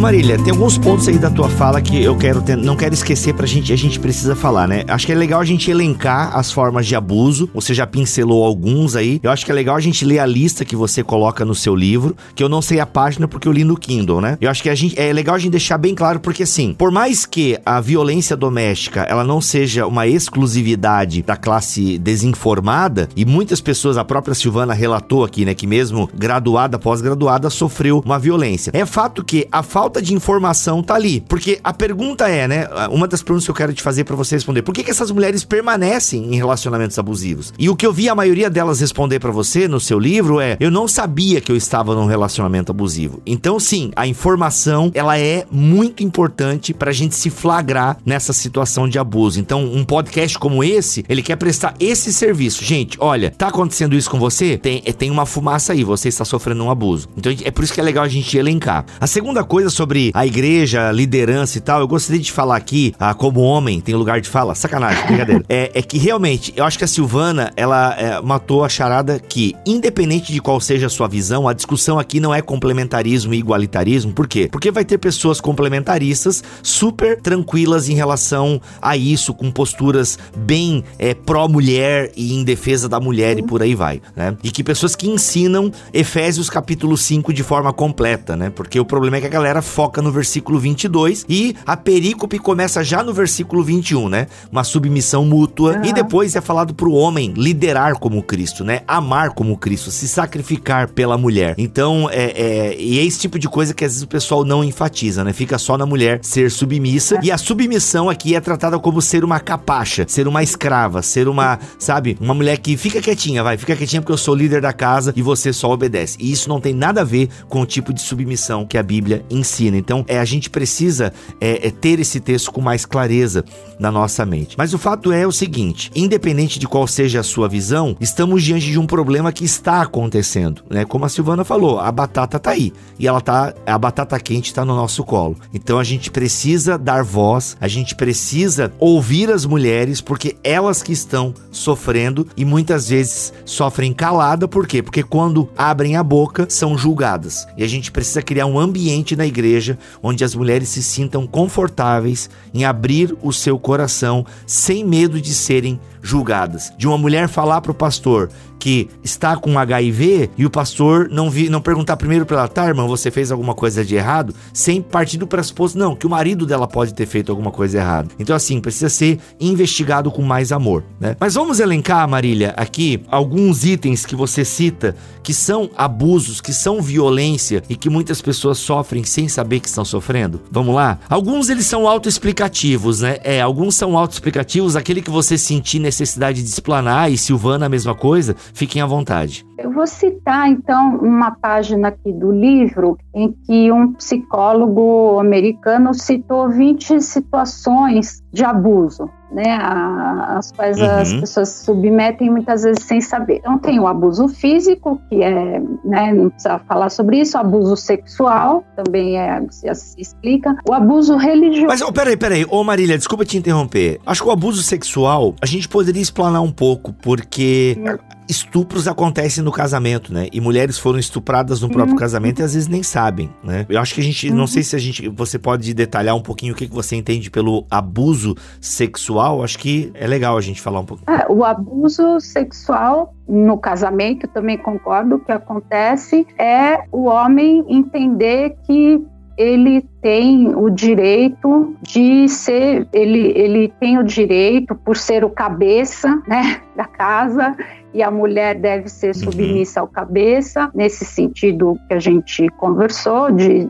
Marília, tem alguns pontos aí da tua fala que eu quero ter, não quero esquecer pra gente, a gente precisa falar, né? Acho que é legal a gente elencar as formas de abuso. Você já pincelou alguns aí. Eu acho que é legal a gente ler a lista que você coloca no seu livro, que eu não sei a página porque eu li no Kindle, né? Eu acho que a gente é legal a gente deixar bem claro porque assim, por mais que a violência doméstica ela não seja uma exclusividade da classe desinformada e muitas pessoas, a própria Silvana relatou aqui, né, que mesmo graduada, pós-graduada, sofreu uma violência. É fato que a falta falta de informação tá ali. Porque a pergunta é, né? Uma das perguntas que eu quero te fazer para você responder: por que, que essas mulheres permanecem em relacionamentos abusivos? E o que eu vi a maioria delas responder para você no seu livro é: eu não sabia que eu estava num relacionamento abusivo. Então, sim, a informação ela é muito importante pra gente se flagrar nessa situação de abuso. Então, um podcast como esse, ele quer prestar esse serviço. Gente, olha, tá acontecendo isso com você? Tem, tem uma fumaça aí, você está sofrendo um abuso. Então, é por isso que é legal a gente elencar. A segunda coisa sobre a igreja, liderança e tal, eu gostaria de falar aqui, ah, como homem, tem lugar de fala, sacanagem, brincadeira. é, é que realmente, eu acho que a Silvana, ela é, matou a charada que, independente de qual seja a sua visão, a discussão aqui não é complementarismo e igualitarismo. Por quê? Porque vai ter pessoas complementaristas super tranquilas em relação a isso, com posturas bem é, pró-mulher e em defesa da mulher e por aí vai, né? E que pessoas que ensinam Efésios capítulo 5 de forma completa, né? Porque o problema é que a galera foca no versículo 22 e a perícope começa já no versículo 21, né? Uma submissão mútua uhum. e depois é falado pro homem liderar como Cristo, né? Amar como Cristo, se sacrificar pela mulher. Então, é, é, e é esse tipo de coisa que às vezes o pessoal não enfatiza, né? Fica só na mulher ser submissa e a submissão aqui é tratada como ser uma capacha, ser uma escrava, ser uma, sabe, uma mulher que fica quietinha, vai, fica quietinha porque eu sou líder da casa e você só obedece. E isso não tem nada a ver com o tipo de submissão que a Bíblia ensina. Então, é, a gente precisa é, é, ter esse texto com mais clareza na nossa mente. Mas o fato é o seguinte: independente de qual seja a sua visão, estamos diante de um problema que está acontecendo, né? Como a Silvana falou, a batata tá aí e ela tá, a batata quente está no nosso colo. Então a gente precisa dar voz, a gente precisa ouvir as mulheres porque elas que estão sofrendo e muitas vezes sofrem calada, por quê? Porque quando abrem a boca são julgadas. E a gente precisa criar um ambiente na igreja onde as mulheres se sintam confortáveis em abrir o seu coração sem medo de serem julgadas. De uma mulher falar para o pastor que está com HIV e o pastor não vi, não perguntar primeiro para ela, tá, irmã, você fez alguma coisa de errado, sem partir do pressuposto, não, que o marido dela pode ter feito alguma coisa errada. Então, assim, precisa ser investigado com mais amor, né? Mas vamos elencar, Marília, aqui alguns itens que você cita que são abusos, que são violência e que muitas pessoas sofrem sem saber que estão sofrendo. Vamos lá? Alguns eles são autoexplicativos, né? É, alguns são autoexplicativos, aquele que você sentir necessidade de explanar e Silvana a mesma coisa, Fiquem à vontade. Eu vou citar, então, uma página aqui do livro em que um psicólogo americano citou 20 situações de abuso, né, as quais uhum. as pessoas se submetem muitas vezes sem saber. Então, tem o abuso físico, que é, né, não precisa falar sobre isso, o abuso sexual, também é, se, se explica, o abuso religioso. Mas, oh, peraí, peraí, ô Marília, desculpa te interromper. Acho que o abuso sexual, a gente poderia explanar um pouco, porque. Hum estupros acontecem no casamento, né? E mulheres foram estupradas no próprio uhum. casamento e às vezes nem sabem, né? Eu acho que a gente, uhum. não sei se a gente, você pode detalhar um pouquinho o que, que você entende pelo abuso sexual. Acho que é legal a gente falar um pouco. É, o abuso sexual no casamento, também concordo, que acontece é o homem entender que ele tem o direito de ser, ele, ele tem o direito, por ser o cabeça né, da casa, e a mulher deve ser uhum. submissa ao cabeça, nesse sentido que a gente conversou, de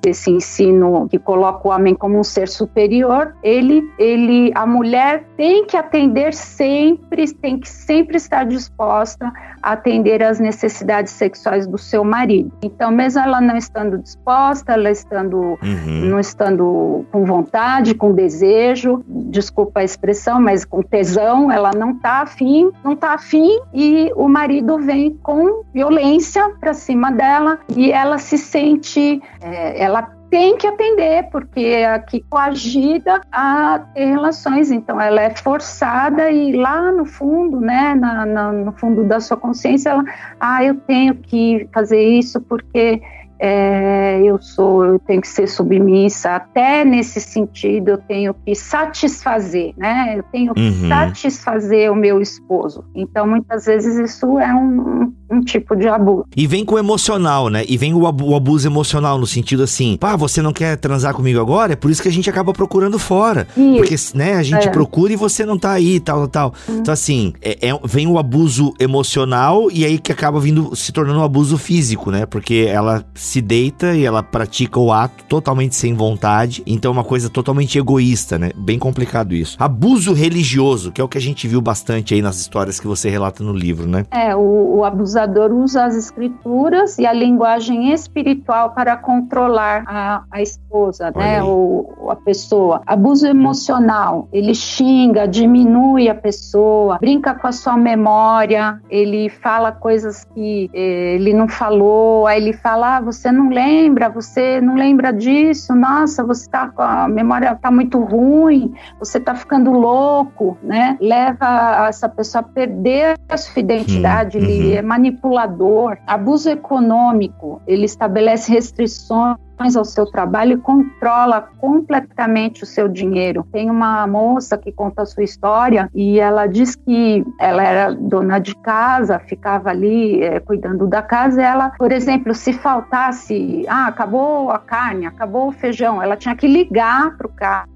desse ensino que coloca o homem como um ser superior, ele, ele, a mulher tem que atender sempre, tem que sempre estar disposta a atender às necessidades sexuais do seu marido. Então, mesmo ela não estando disposta, ela estando, uhum. não estando com vontade, com desejo, desculpa a expressão, mas com tesão, ela não está afim, não está afim e o marido vem com violência para cima dela e ela se sente é, ela tem que atender, porque é aqui coagida a ter relações, então ela é forçada e lá no fundo, né, na, na, no fundo da sua consciência, ela, ah, eu tenho que fazer isso porque é, eu sou, eu tenho que ser submissa, até nesse sentido eu tenho que satisfazer, né? Eu tenho que uhum. satisfazer o meu esposo. Então, muitas vezes isso é um, um tipo de abuso. E vem com o emocional, né? E vem o, o abuso emocional no sentido assim, pá, você não quer transar comigo agora? É por isso que a gente acaba procurando fora. Isso. Porque, né, a gente é. procura e você não tá aí, tal, tal. Uhum. Então, assim, é, é, vem o abuso emocional e aí que acaba vindo, se tornando um abuso físico, né? Porque ela se deita e ela pratica o ato totalmente sem vontade. Então é uma coisa totalmente egoísta, né? Bem complicado isso. Abuso religioso, que é o que a gente viu bastante aí nas histórias que você relata no livro, né? É, o, o abusador usa as escrituras e a linguagem espiritual para controlar a, a esposa, Olha né? Ou a pessoa. Abuso emocional, ele xinga, diminui a pessoa, brinca com a sua memória, ele fala coisas que eh, ele não falou, aí ele fala, ah, você você não lembra, você não lembra disso, nossa, você tá com a memória tá muito ruim, você tá ficando louco, né? Leva essa pessoa a perder a sua identidade, uhum. ele é manipulador. Abuso econômico, ele estabelece restrições ao seu trabalho e controla completamente o seu dinheiro. Tem uma moça que conta a sua história e ela diz que ela era dona de casa, ficava ali é, cuidando da casa. Ela, por exemplo, se faltasse, ah, acabou a carne, acabou o feijão, ela tinha que ligar para o cara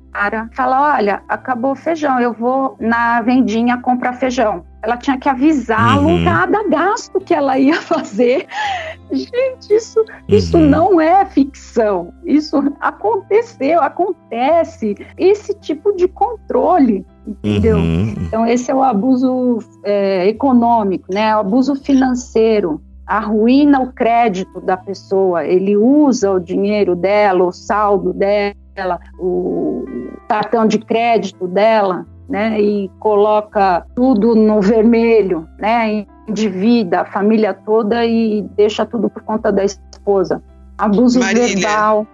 fala: olha, acabou o feijão, eu vou na vendinha comprar feijão. Ela tinha que avisá-lo uhum. cada gasto que ela ia fazer. Gente, isso, uhum. isso não é ficção. Isso aconteceu, acontece. Esse tipo de controle, entendeu? Uhum. Então, esse é o abuso é, econômico, né? O abuso financeiro arruína o crédito da pessoa, ele usa o dinheiro dela, o saldo dela, o cartão de crédito dela né, e coloca tudo no vermelho, né, endivida a família toda e deixa tudo por conta da esposa. Abuso Marília, verbal.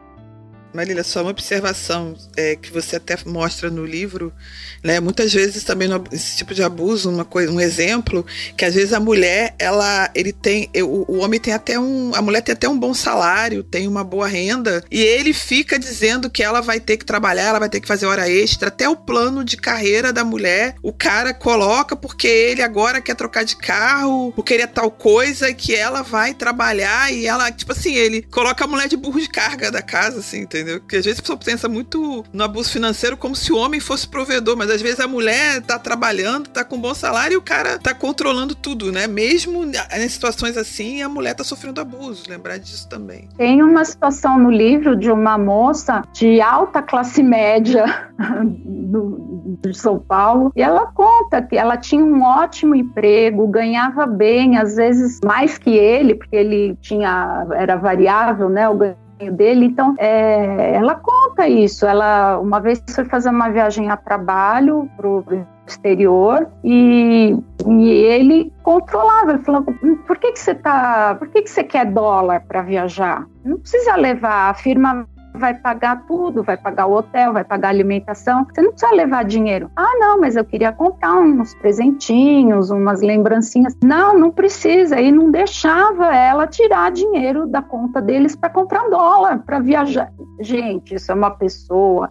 Marília, só uma observação é, que você até mostra no livro né? Muitas vezes também esse tipo de abuso, uma coisa, um exemplo, que às vezes a mulher, ela, ele tem, o, o homem tem até um, a mulher tem até um bom salário, tem uma boa renda, e ele fica dizendo que ela vai ter que trabalhar, ela vai ter que fazer hora extra, até o plano de carreira da mulher, o cara coloca porque ele agora quer trocar de carro, porque ele é tal coisa, que ela vai trabalhar e ela, tipo assim, ele coloca a mulher de burro de carga da casa, assim, entendeu? Porque às vezes a pessoa pensa muito no abuso financeiro como se o homem fosse provedor, mas às vezes a mulher tá trabalhando, tá com bom salário e o cara tá controlando tudo, né? Mesmo em situações assim, a mulher tá sofrendo abuso. Lembrar disso também. Tem uma situação no livro de uma moça de alta classe média do, de São Paulo e ela conta que ela tinha um ótimo emprego, ganhava bem, às vezes mais que ele, porque ele tinha era variável, né? O dele. Então, é, ela conta isso. Ela uma vez foi fazer uma viagem a trabalho pro exterior e, e ele controlava. Ele falou: por que que você tá? Por que que você quer dólar para viajar? Não precisa levar. A firma vai pagar tudo, vai pagar o hotel, vai pagar a alimentação. Você não precisa levar dinheiro. Ah, não, mas eu queria comprar uns presentinhos, umas lembrancinhas. Não, não precisa. E não deixava ela tirar dinheiro da conta deles para comprar dólar, para viajar. Gente, isso é uma pessoa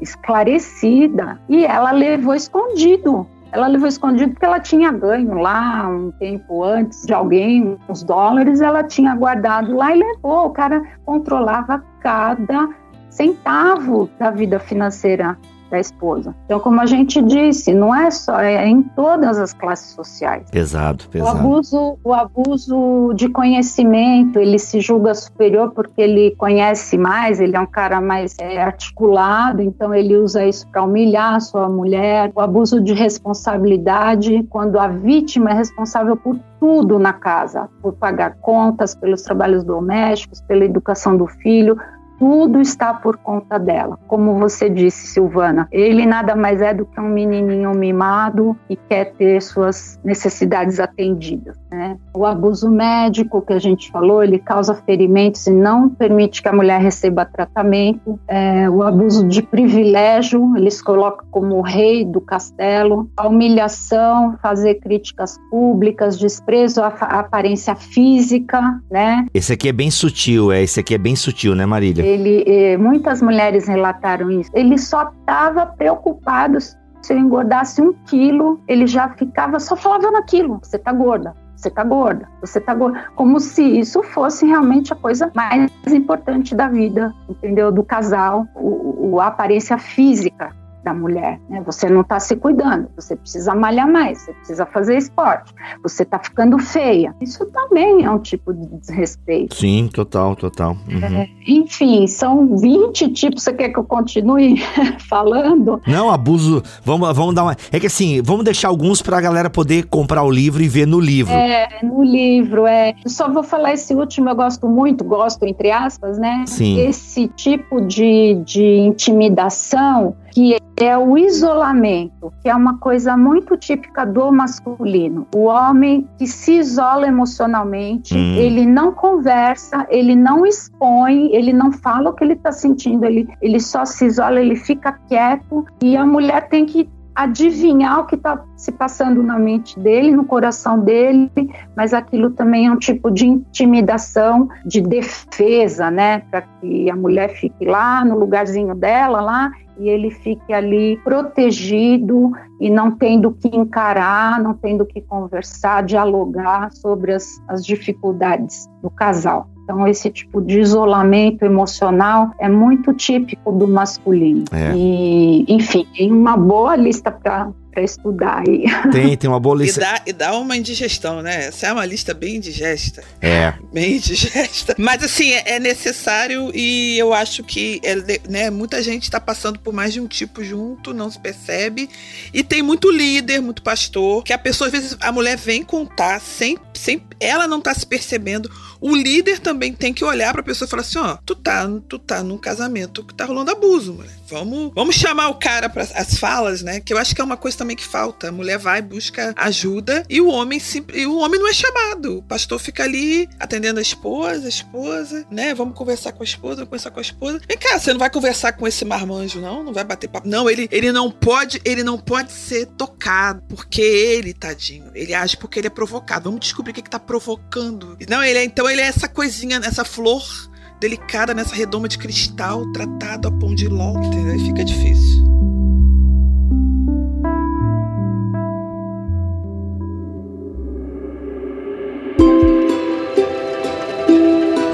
esclarecida e ela levou escondido. Ela levou escondido porque ela tinha ganho lá um tempo antes de alguém, uns dólares, ela tinha guardado lá e levou. O cara controlava cada centavo da vida financeira da esposa. Então, como a gente disse, não é só, é em todas as classes sociais. Pesado, pesado. O abuso, o abuso de conhecimento, ele se julga superior porque ele conhece mais, ele é um cara mais é, articulado, então ele usa isso para humilhar a sua mulher. O abuso de responsabilidade, quando a vítima é responsável por tudo na casa, por pagar contas, pelos trabalhos domésticos, pela educação do filho, tudo está por conta dela. Como você disse, Silvana, ele nada mais é do que um menininho mimado e quer ter suas necessidades atendidas. Né? O abuso médico que a gente falou, ele causa ferimentos e não permite que a mulher receba tratamento. É, o abuso de privilégio, eles colocam como rei do castelo. A humilhação, fazer críticas públicas, desprezo à aparência física, né? Esse aqui é bem sutil, é esse aqui é bem sutil, né, Marília? Ele, eh, muitas mulheres relataram isso. Ele só estava preocupado se eu engordasse um quilo, ele já ficava só falava naquilo. Você tá gorda, você tá gorda, você tá gorda. Como se isso fosse realmente a coisa mais importante da vida, entendeu? Do casal, o, o a aparência física da mulher. Né? Você não está se cuidando, você precisa malhar mais, você precisa fazer esporte, você está ficando feia. Isso também é um tipo de desrespeito. Sim, total, total. Uhum. É, enfim, são 20 tipos. Você quer que eu continue falando? Não, abuso. Vamos, vamos dar uma. É que assim, vamos deixar alguns para a galera poder comprar o livro e ver no livro. É, no livro, é. só vou falar esse último, eu gosto muito, gosto entre aspas, né? Sim. Esse tipo de, de intimidação que é o isolamento, que é uma coisa muito típica do masculino. O homem que se isola emocionalmente, hum. ele não conversa, ele não expõe, ele não fala o que ele está sentindo, ele, ele só se isola, ele fica quieto e a mulher tem que adivinhar o que está se passando na mente dele, no coração dele, mas aquilo também é um tipo de intimidação, de defesa, né, para que a mulher fique lá no lugarzinho dela lá e ele fique ali protegido e não tendo que encarar, não tendo que conversar, dialogar sobre as, as dificuldades do casal. Então, esse tipo de isolamento emocional é muito típico do masculino. É. E, enfim, tem uma boa lista para para estudar aí. Tem, tem uma boa lista. E dá, e dá uma indigestão, né? Essa é uma lista bem indigesta. É. Bem indigesta. Mas assim, é, é necessário e eu acho que é, né, muita gente está passando por mais de um tipo junto, não se percebe. E tem muito líder, muito pastor, que a pessoa, às vezes, a mulher vem contar sem, sem ela não tá se percebendo o líder também tem que olhar para a pessoa e falar assim: ó, tu tá, tu tá num casamento que tá rolando abuso, mulher. Vamos, vamos chamar o cara para as falas, né? Que eu acho que é uma coisa também que falta. A mulher vai, busca ajuda e o homem sempre, e o homem não é chamado. O pastor fica ali atendendo a esposa, a esposa, né? Vamos conversar com a esposa, vamos conversar com a esposa. Vem cá, você não vai conversar com esse marmanjo, não? Não vai bater papo. Não, ele, ele não pode, ele não pode ser tocado, porque ele, tadinho, ele age porque ele é provocado. Vamos descobrir o que, que tá provocando. Não, ele é, então ele é essa coisinha, essa flor delicada nessa redoma de cristal tratado a pão de ló, entendeu? Fica difícil.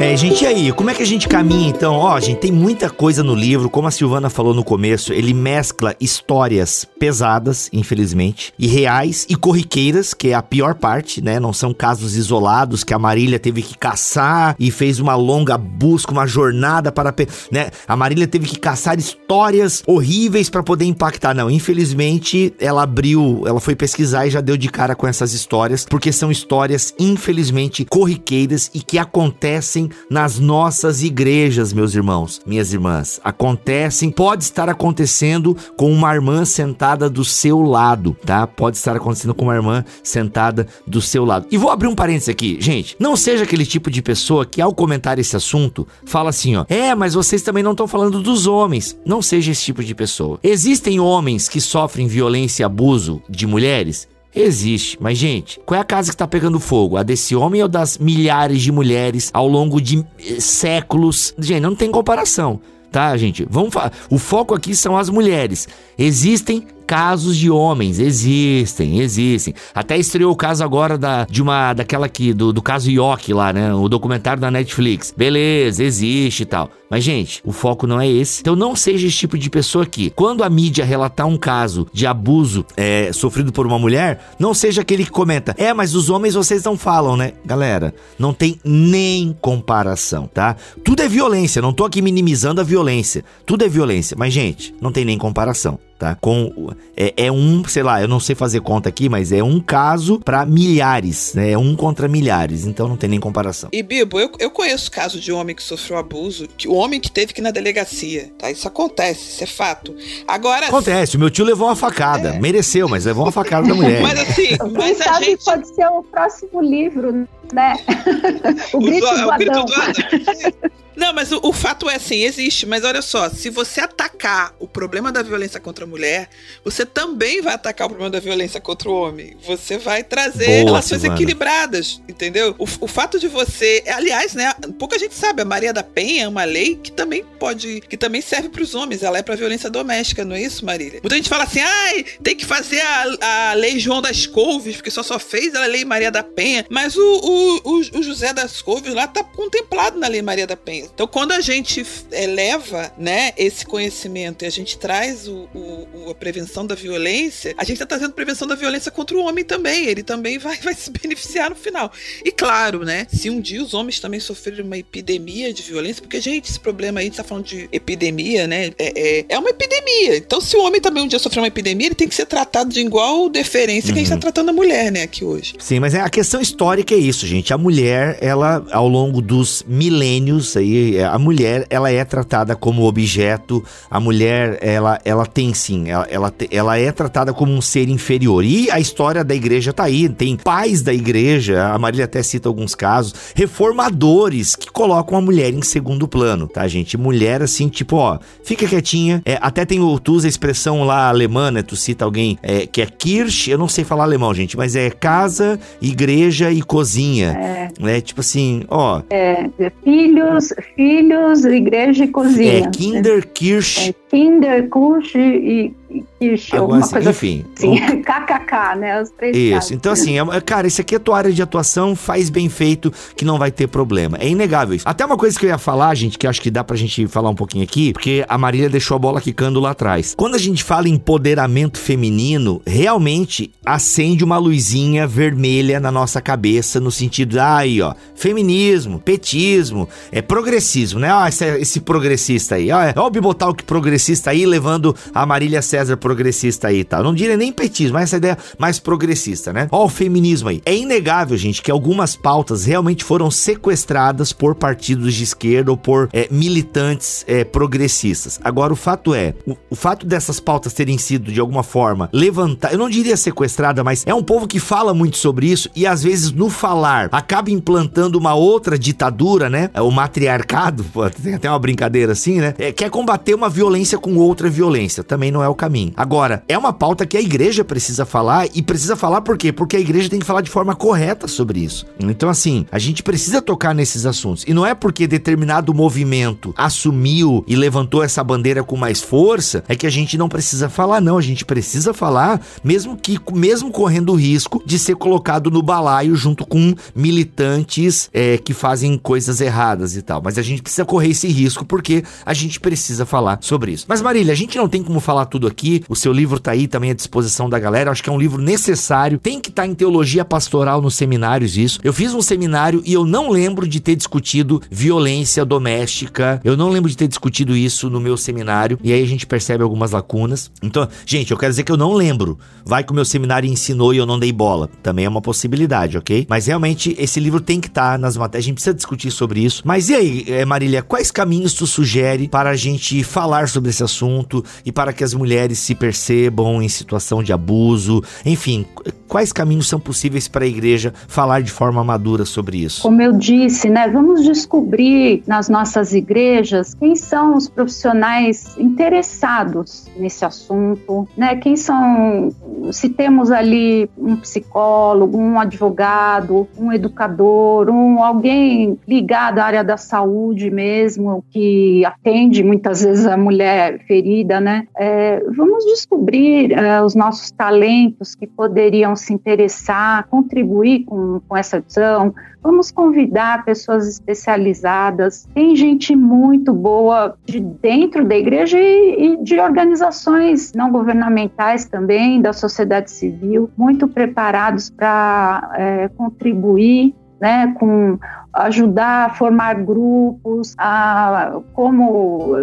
É, gente, e aí? Como é que a gente caminha então? Ó, gente, tem muita coisa no livro, como a Silvana falou no começo, ele mescla histórias pesadas, infelizmente, e reais e corriqueiras, que é a pior parte, né? Não são casos isolados que a Marília teve que caçar e fez uma longa busca, uma jornada para, né? A Marília teve que caçar histórias horríveis para poder impactar. Não, infelizmente, ela abriu, ela foi pesquisar e já deu de cara com essas histórias, porque são histórias infelizmente corriqueiras e que acontecem nas nossas igrejas, meus irmãos, minhas irmãs. Acontecem, pode estar acontecendo com uma irmã sentada do seu lado, tá? Pode estar acontecendo com uma irmã sentada do seu lado. E vou abrir um parênteses aqui, gente. Não seja aquele tipo de pessoa que ao comentar esse assunto fala assim, ó: "É, mas vocês também não estão falando dos homens". Não seja esse tipo de pessoa. Existem homens que sofrem violência e abuso de mulheres? Existe, mas gente, qual é a casa que tá pegando fogo? A desse homem ou das milhares de mulheres ao longo de eh, séculos? Gente, não tem comparação, tá, gente? Vamos. O foco aqui são as mulheres. Existem casos de homens, existem, existem. Até estreou o caso agora da, de uma, daquela aqui, do, do caso Yoki lá, né? O documentário da Netflix. Beleza, existe e tal. Mas, gente, o foco não é esse. Então não seja esse tipo de pessoa aqui. Quando a mídia relatar um caso de abuso é, sofrido por uma mulher, não seja aquele que comenta, é, mas os homens vocês não falam, né? Galera, não tem nem comparação, tá? Tudo é violência, não tô aqui minimizando a violência. Tudo é violência, mas, gente, não tem nem comparação tá? Com é, é, um, sei lá, eu não sei fazer conta aqui, mas é um caso para milhares, né? É um contra milhares, então não tem nem comparação. E Bibo, eu, eu conheço caso de homem que sofreu abuso, que o homem que teve que ir na delegacia, tá? Isso acontece, isso é fato. Agora acontece. O meu tio levou uma facada, é. mereceu, mas levou uma facada da mulher. Mas assim, mas a gente pode ser o próximo livro, né? o, grito o, do, o grito do Adão. Não, mas o, o, fato é assim, existe. Mas olha só, se você atacar o problema da violência contra a mulher, você também vai atacar o problema da violência contra o homem. Você vai trazer Boa, relações Silvana. equilibradas, entendeu? O, o, fato de você, aliás, né? Pouca gente sabe, a Maria da Penha é uma lei que também pode, que também serve para os homens. Ela é para violência doméstica, não é isso, Marília? Muita gente fala assim, ai, tem que fazer a, a lei João das Couves, porque só só fez a lei Maria da Penha. Mas o, o, o, o José das Couves lá tá contemplado na lei Maria da Penha. Então, quando a gente eleva né, esse conhecimento e a gente traz o, o, a prevenção da violência, a gente está trazendo prevenção da violência contra o homem também. Ele também vai, vai se beneficiar no final. E claro, né? Se um dia os homens também sofrerem uma epidemia de violência, porque, gente, esse problema aí, a gente tá falando de epidemia, né? É, é, é uma epidemia. Então, se o homem também um dia sofrer uma epidemia, ele tem que ser tratado de igual deferência uhum. que a gente tá uhum. tratando a mulher, né, aqui hoje. Sim, mas é, a questão histórica é isso, gente. A mulher, ela, ao longo dos milênios aí, aí, é, a mulher, ela é tratada como objeto, a mulher, ela, ela tem sim, ela, ela, ela é tratada como um ser inferior. E a história da igreja tá aí, tem pais da igreja, a Marília até cita alguns casos, reformadores que colocam a mulher em segundo plano, tá, gente? Mulher, assim, tipo, ó, fica quietinha, é, até tem, tu usa a expressão lá alemã, né, tu cita alguém é, que é Kirsch, eu não sei falar alemão, gente, mas é casa, igreja e cozinha, é, né, tipo assim, ó... É, filhos, filhos, igreja e cozinha. É, Kinderkirch. É, Kinderkirch e Ixi, Agora, assim, coisa enfim. Sim, um... KKK, né? Os três Isso. Casos. Então, assim, é, cara, isso aqui é tua área de atuação, faz bem feito, que não vai ter problema. É inegável isso. Até uma coisa que eu ia falar, gente, que acho que dá pra gente falar um pouquinho aqui, porque a Marília deixou a bola quicando lá atrás. Quando a gente fala em empoderamento feminino, realmente acende uma luzinha vermelha na nossa cabeça, no sentido, ah, aí, ó, feminismo, petismo, é progressismo, né? Ó, esse, esse progressista aí, ó, ó o Bibotalk progressista aí, levando a Marília César César progressista aí, tá? Eu não diria nem petismo, mas essa ideia mais progressista, né? Ó, o feminismo aí. É inegável, gente, que algumas pautas realmente foram sequestradas por partidos de esquerda ou por é, militantes é, progressistas. Agora, o fato é, o, o, fato dessas pautas terem sido, de alguma forma, levantadas, eu não diria sequestrada, mas é um povo que fala muito sobre isso e às vezes no falar acaba implantando uma outra ditadura, né? É o matriarcado, pô, tem até uma brincadeira assim, né? É, quer combater uma violência com outra violência. Também não é o caminho Agora, é uma pauta que a igreja precisa falar e precisa falar por quê? Porque a igreja tem que falar de forma correta sobre isso. Então, assim, a gente precisa tocar nesses assuntos. E não é porque determinado movimento assumiu e levantou essa bandeira com mais força, é que a gente não precisa falar, não. A gente precisa falar, mesmo que mesmo correndo o risco de ser colocado no balaio junto com militantes é, que fazem coisas erradas e tal. Mas a gente precisa correr esse risco porque a gente precisa falar sobre isso. Mas, Marília, a gente não tem como falar tudo aqui aqui. O seu livro tá aí também à disposição da galera. Acho que é um livro necessário. Tem que estar tá em teologia pastoral nos seminários isso. Eu fiz um seminário e eu não lembro de ter discutido violência doméstica. Eu não lembro de ter discutido isso no meu seminário. E aí a gente percebe algumas lacunas. Então, gente, eu quero dizer que eu não lembro. Vai que o meu seminário ensinou e eu não dei bola. Também é uma possibilidade, ok? Mas realmente esse livro tem que estar tá nas matérias. A gente precisa discutir sobre isso. Mas e aí, eh, Marília, quais caminhos tu sugere para a gente falar sobre esse assunto e para que as mulheres mulheres se percebam em situação de abuso, enfim, quais caminhos são possíveis para a igreja falar de forma madura sobre isso? Como eu disse, né, vamos descobrir nas nossas igrejas quem são os profissionais interessados nesse assunto, né? Quem são, se temos ali um psicólogo, um advogado, um educador, um alguém ligado à área da saúde mesmo, que atende muitas vezes a mulher ferida, né? É, vamos descobrir uh, os nossos talentos que poderiam se interessar, contribuir com, com essa ação. Vamos convidar pessoas especializadas. Tem gente muito boa de dentro da igreja e, e de organizações não governamentais também, da sociedade civil, muito preparados para é, contribuir né, com ajudar a formar grupos, a como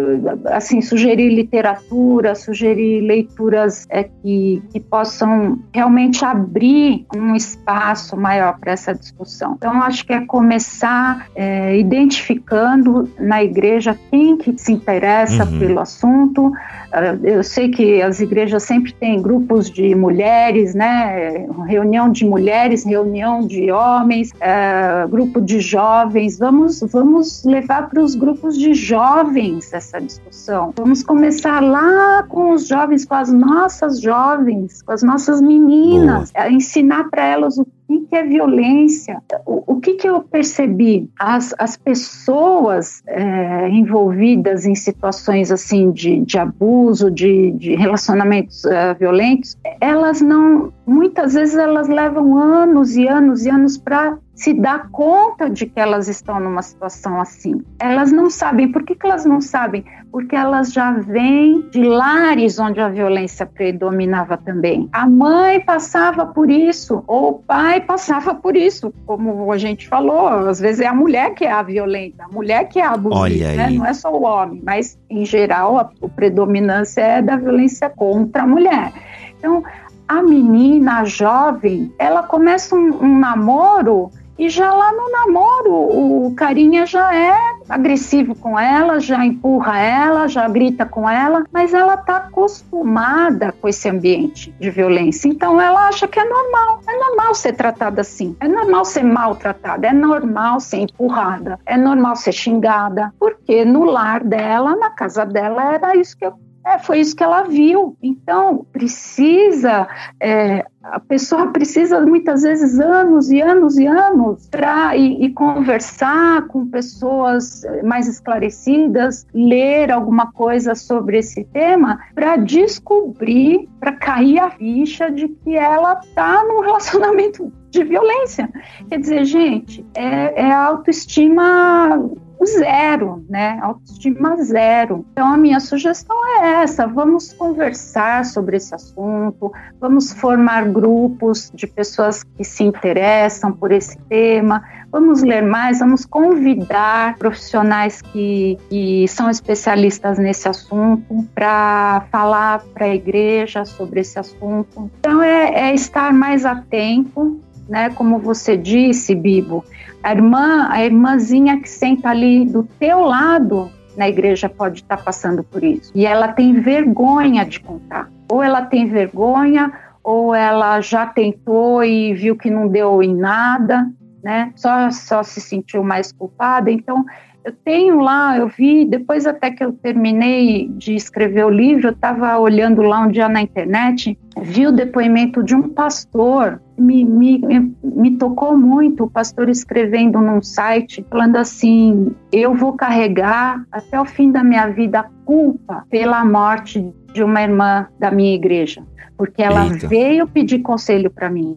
assim sugerir literatura, sugerir leituras é, que, que possam realmente abrir um espaço maior para essa discussão. Então acho que é começar é, identificando na igreja quem que se interessa uhum. pelo assunto. Ah, eu sei que as igrejas sempre têm grupos de mulheres, né? Reunião de mulheres, reunião de homens, é, grupo de jovens jovens, vamos, vamos levar para os grupos de jovens essa discussão. Vamos começar lá com os jovens, com as nossas jovens, com as nossas meninas, a ensinar para elas o que, que é violência? O, o que, que eu percebi? As, as pessoas é, envolvidas em situações assim de, de abuso, de, de relacionamentos é, violentos, elas não, muitas vezes elas levam anos e anos e anos para se dar conta de que elas estão numa situação assim. Elas não sabem. Por que, que elas não sabem? Porque elas já vêm de lares onde a violência predominava também. A mãe passava por isso, ou o pai passava por isso, como a gente falou, às vezes é a mulher que é a violenta, a mulher que é a abusiva, né? não é só o homem, mas em geral a, a predominância é da violência contra a mulher. Então, a menina, a jovem, ela começa um, um namoro e já lá no namoro o carinha já é agressivo com ela, já empurra ela, já grita com ela, mas ela está acostumada com esse ambiente de violência. Então ela acha que é normal. É normal ser tratada assim. É normal ser maltratada. É normal ser empurrada. É normal ser xingada. Porque no lar dela, na casa dela, era isso que é, foi isso que ela viu. Então, precisa, é, a pessoa precisa muitas vezes anos e anos e anos para e, e, conversar com pessoas mais esclarecidas, ler alguma coisa sobre esse tema, para descobrir, para cair a ficha de que ela está num relacionamento de violência. Quer dizer, gente, é, é autoestima zero, né? Autoestima zero. Então, a minha sugestão é essa: vamos conversar sobre esse assunto, vamos formar grupos de pessoas que se interessam por esse tema, vamos ler mais, vamos convidar profissionais que, que são especialistas nesse assunto para falar para a igreja sobre esse assunto. Então, é, é estar mais atento né? Como você disse, Bibo, a irmã, a irmãzinha que senta ali do teu lado na igreja pode estar passando por isso. E ela tem vergonha de contar. Ou ela tem vergonha, ou ela já tentou e viu que não deu em nada, né? Só, só se sentiu mais culpada. Então, eu tenho lá, eu vi, depois até que eu terminei de escrever o livro, eu estava olhando lá um dia na internet, vi o depoimento de um pastor me, me, me tocou muito o pastor escrevendo num site, falando assim: eu vou carregar até o fim da minha vida a culpa pela morte de uma irmã da minha igreja, porque ela Eita. veio pedir conselho para mim.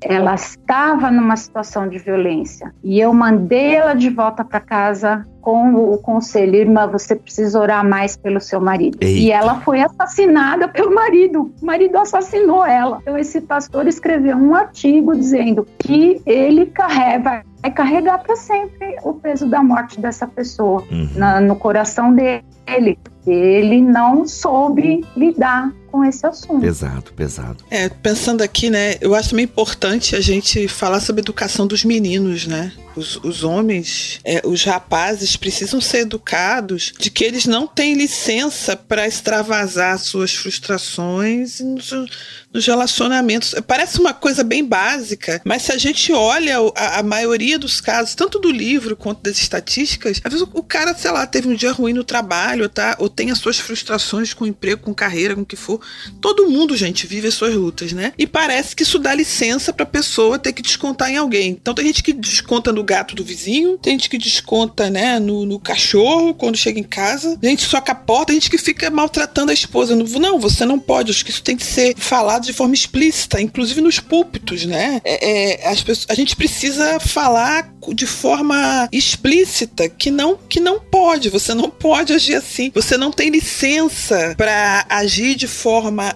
Ela estava numa situação de violência e eu mandei ela de volta para casa com o conselho, irmã, você precisa orar mais pelo seu marido. Eita. E ela foi assassinada pelo marido. O marido assassinou ela. Então esse pastor escreveu um artigo dizendo que ele carrega, vai carregar para sempre o peso da morte dessa pessoa uhum. na, no coração dele. Ele não soube lidar com esse assunto. Pesado, pesado. É, pensando aqui, né, eu acho também importante a gente falar sobre a educação dos meninos, né? Os, os homens, é, os rapazes precisam ser educados de que eles não têm licença para extravasar suas frustrações nos, nos, relacionamentos. Parece uma coisa bem básica, mas se a gente olha a, a, maioria dos casos, tanto do livro quanto das estatísticas, às vezes o, o cara, sei lá, teve um dia ruim no trabalho, tá? Ou tem as suas frustrações com emprego, com carreira, com o que for. Todo mundo, gente, vive as suas lutas, né? E parece que isso dá licença pra pessoa ter que descontar em alguém. Então tem gente que desconta no gato do vizinho, tem gente que desconta, né, no, no cachorro quando chega em casa, tem gente que soca a porta, tem gente que fica maltratando a esposa. Não, você não pode, acho que isso tem que ser falado de forma explícita, inclusive nos púlpitos, né? É, é, as pessoas, a gente precisa falar de forma explícita que não que não pode, você não pode agir assim, você não tem licença para agir de forma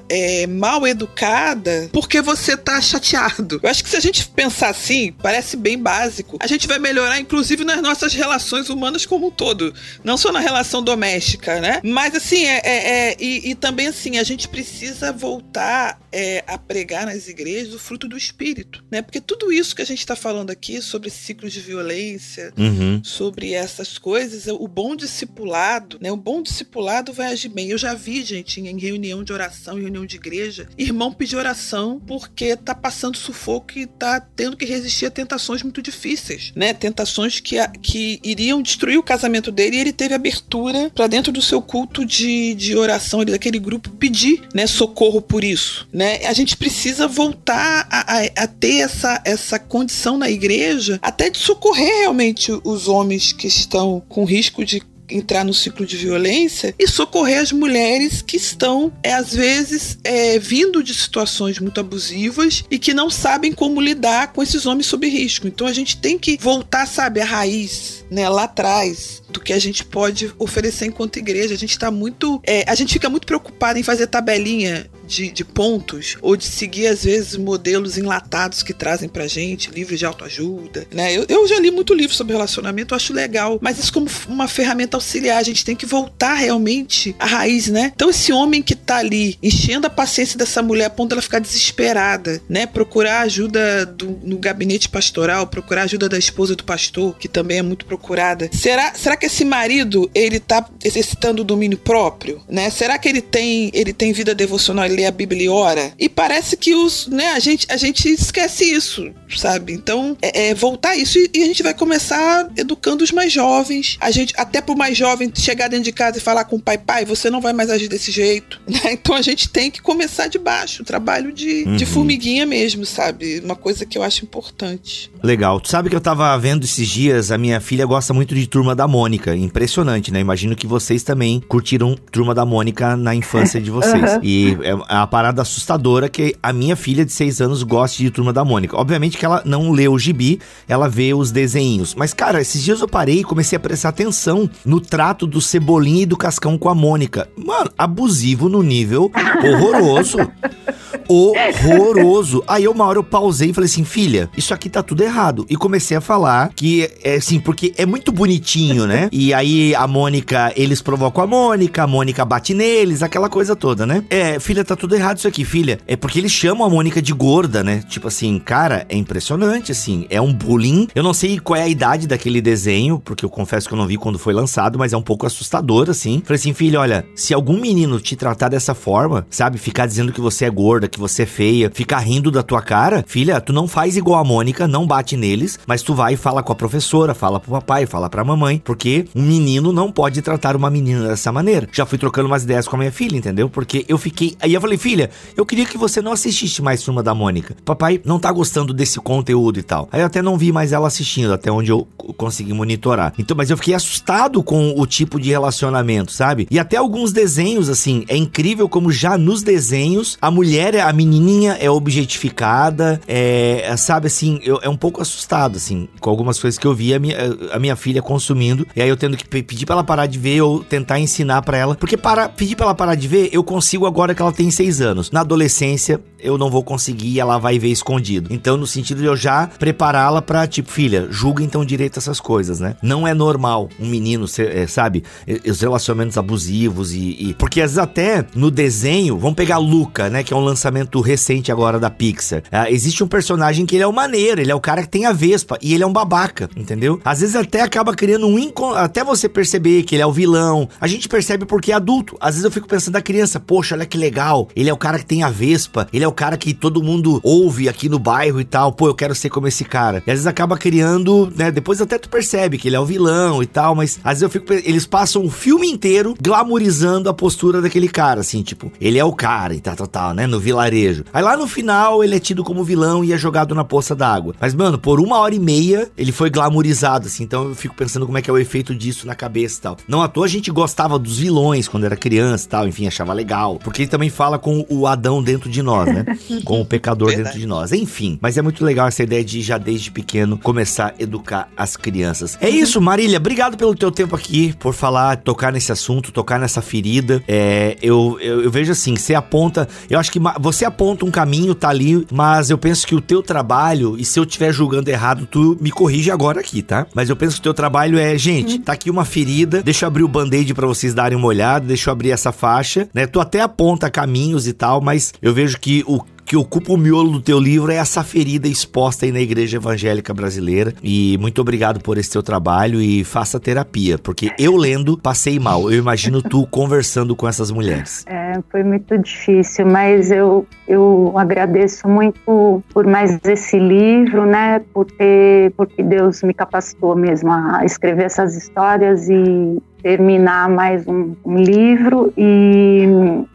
é, mal educada porque você tá chateado. Eu acho que se a gente pensar assim, parece bem básico, a gente vai melhorar inclusive nas nossas relações humanas como um todo, não só na relação doméstica, né? Mas assim, é, é, é e, e, também assim, a gente precisa voltar é, a pregar nas igrejas o fruto do Espírito, né? Porque tudo isso que a gente está falando aqui sobre ciclos de violência, uhum. sobre essas coisas, o bom discipulado, né? O bom discipulado vai agir bem. Eu já vi, gente, em reunião de oração, em reunião de igreja, irmão pedir oração porque tá passando sufoco e tá tendo que resistir a tentações muito difíceis, né? Tentações que, que iriam destruir o casamento dele e ele teve abertura para dentro do seu culto de, de oração daquele grupo pedir, né, socorro por isso, né? Né? A gente precisa voltar a, a, a, ter essa, essa condição na igreja, até de socorrer realmente os homens que estão com risco de entrar no ciclo de violência e socorrer as mulheres que estão, é, às vezes, é, vindo de situações muito abusivas e que não sabem como lidar com esses homens sob risco. Então a gente tem que voltar, sabe, à raiz, né, lá atrás do que a gente pode oferecer enquanto igreja. A gente está muito, é, a gente fica muito preocupado em fazer tabelinha de, de pontos ou de seguir, às vezes, modelos enlatados que trazem pra gente, livros de autoajuda, né? Eu, eu já li muito livro sobre relacionamento, eu acho legal, mas isso como uma ferramenta auxiliar, a gente tem que voltar realmente à raiz, né? Então esse homem que tá ali enchendo a paciência dessa mulher a ponto dela ficar desesperada, né? Procurar ajuda do, no gabinete pastoral, procurar ajuda da esposa do pastor, que também é muito procurada. Será, será que esse marido, ele tá exercitando o domínio próprio, né? Será que ele tem, ele tem vida devocional, ele lê a Bíblia e ora? E parece que os, né, a gente, a gente esquece isso, sabe? Então, é, é voltar isso e, e, a gente vai começar educando os mais jovens. A gente, até pro mais jovem chegar dentro de casa e falar com o pai, pai, você não vai mais agir desse jeito, né? Então a gente tem que começar de baixo, o trabalho de, uhum. de formiguinha mesmo, sabe? Uma coisa que eu acho importante. Legal. Tu sabe que eu tava vendo esses dias, a minha filha gosta muito de Turma da Mônica. Impressionante, né? Imagino que vocês também curtiram Turma da Mônica na infância de vocês. Uhum. E é uma parada assustadora que a minha filha de 6 anos goste de Turma da Mônica. Obviamente que ela não lê o gibi, ela vê os desenhos. Mas, cara, esses dias eu parei e comecei a prestar atenção no trato do Cebolinha e do Cascão com a Mônica. Mano, abusivo no nível horroroso. horroroso. Aí uma hora eu pausei e falei assim, filha, isso aqui tá tudo errado. E comecei a falar que, é assim, porque é muito bonitinho, né? E aí a Mônica, eles provocam a Mônica, a Mônica bate neles, aquela coisa toda, né? É, filha, tá tudo errado isso aqui, filha. É porque eles chamam a Mônica de gorda, né? Tipo assim, cara, é impressionante, assim. É um bullying. Eu não sei qual é a idade daquele desenho, porque eu confesso que eu não vi quando foi lançado, mas é um pouco assustador, assim. Falei assim, filha, olha, se algum menino te tratar dessa forma, sabe? Ficar dizendo que você é gorda, que você é feia, ficar rindo da tua cara, filha, tu não faz igual a Mônica, não bate neles, mas tu vai e fala com a professora, fala pro papai, fala pra mamãe, porque um menino não pode tratar uma menina dessa maneira. Já fui trocando umas ideias com a minha filha, entendeu? Porque eu fiquei. Aí eu falei, filha, eu queria que você não assistisse mais Turma da Mônica. Papai não tá gostando desse conteúdo e tal. Aí eu até não vi mais ela assistindo, até onde eu consegui monitorar. Então, mas eu fiquei assustado com o tipo de relacionamento, sabe? E até alguns desenhos, assim, é incrível como já nos desenhos a mulher, a menininha é objetificada, é, sabe assim, eu, é um pouco assustado, assim, com algumas coisas que eu vi a minha, a minha filha consumindo, e aí eu tendo que pedir pra ela parar de ver ou tentar ensinar para ela, porque para pedir pra ela parar de ver, eu consigo agora que ela tem seis anos. Na adolescência, eu não vou conseguir, ela vai ver escondido. Então, no sentido de eu já prepará-la pra, tipo, filha, julga então direito essas coisas, né? Não é normal um menino, ser, é, sabe, os relacionamentos abusivos e, e, Porque às vezes até no desenho, vamos pegar Luca, né, que é um lançamento recente agora da Pixar. Ah, existe um personagem que ele é o maneiro, ele é o cara que tem a Vespa e ele é um babaca, entendeu? Às vezes até acaba criando um incon... até você perceber que ele é o vilão. A gente percebe porque é adulto. Às vezes eu fico pensando da criança, poxa, olha que legal. Ele é o cara que tem a Vespa, ele é o cara que todo mundo ouve aqui no bairro e tal. Pô, eu quero ser como esse cara. E às vezes acaba criando, né? Depois até tu percebe que ele é o vilão e tal, mas às vezes eu fico. Eles passam o filme inteiro glamorizando a postura daquele cara, assim, tipo, ele é o cara e tal, tal, tal, né? No vilarejo. Aí lá no final ele é tido como vilão e é jogado na poça d'água. Mas, mano, por uma hora e meia ele foi glamorizado, assim. Então eu fico pensando como é que é o efeito disso na cabeça e tal. Não à toa a gente gostava dos vilões quando era criança e tal, enfim, achava legal. Porque ele também fala com o Adão dentro de nós, né? com o pecador Verdade. dentro de nós. Enfim, mas é muito legal essa ideia de já desde pequeno começar a educar as crianças. É isso, Marília. Obrigado pelo teu tempo aqui, por falar, tocar nesse assunto, tocar nessa ferida. É, eu, eu, eu, vejo assim, você aponta. Eu acho que você aponta um caminho, tá ali, mas eu penso que o teu trabalho, e se eu estiver julgando errado, tu me corrige agora aqui, tá? Mas eu penso que o teu trabalho é, gente, tá aqui uma ferida, deixa eu abrir o band-aid pra vocês darem uma olhada, deixa eu abrir essa faixa, né? Tu até aponta caminhos e tal, mas eu vejo que o que ocupa o miolo do teu livro é essa ferida exposta aí na igreja evangélica brasileira. E muito obrigado por esse teu trabalho e faça terapia, porque eu lendo passei mal. Eu imagino tu conversando com essas mulheres. É, foi muito difícil, mas eu, eu agradeço muito por mais esse livro, né? Por ter, porque Deus me capacitou mesmo a escrever essas histórias e terminar mais um, um, livro e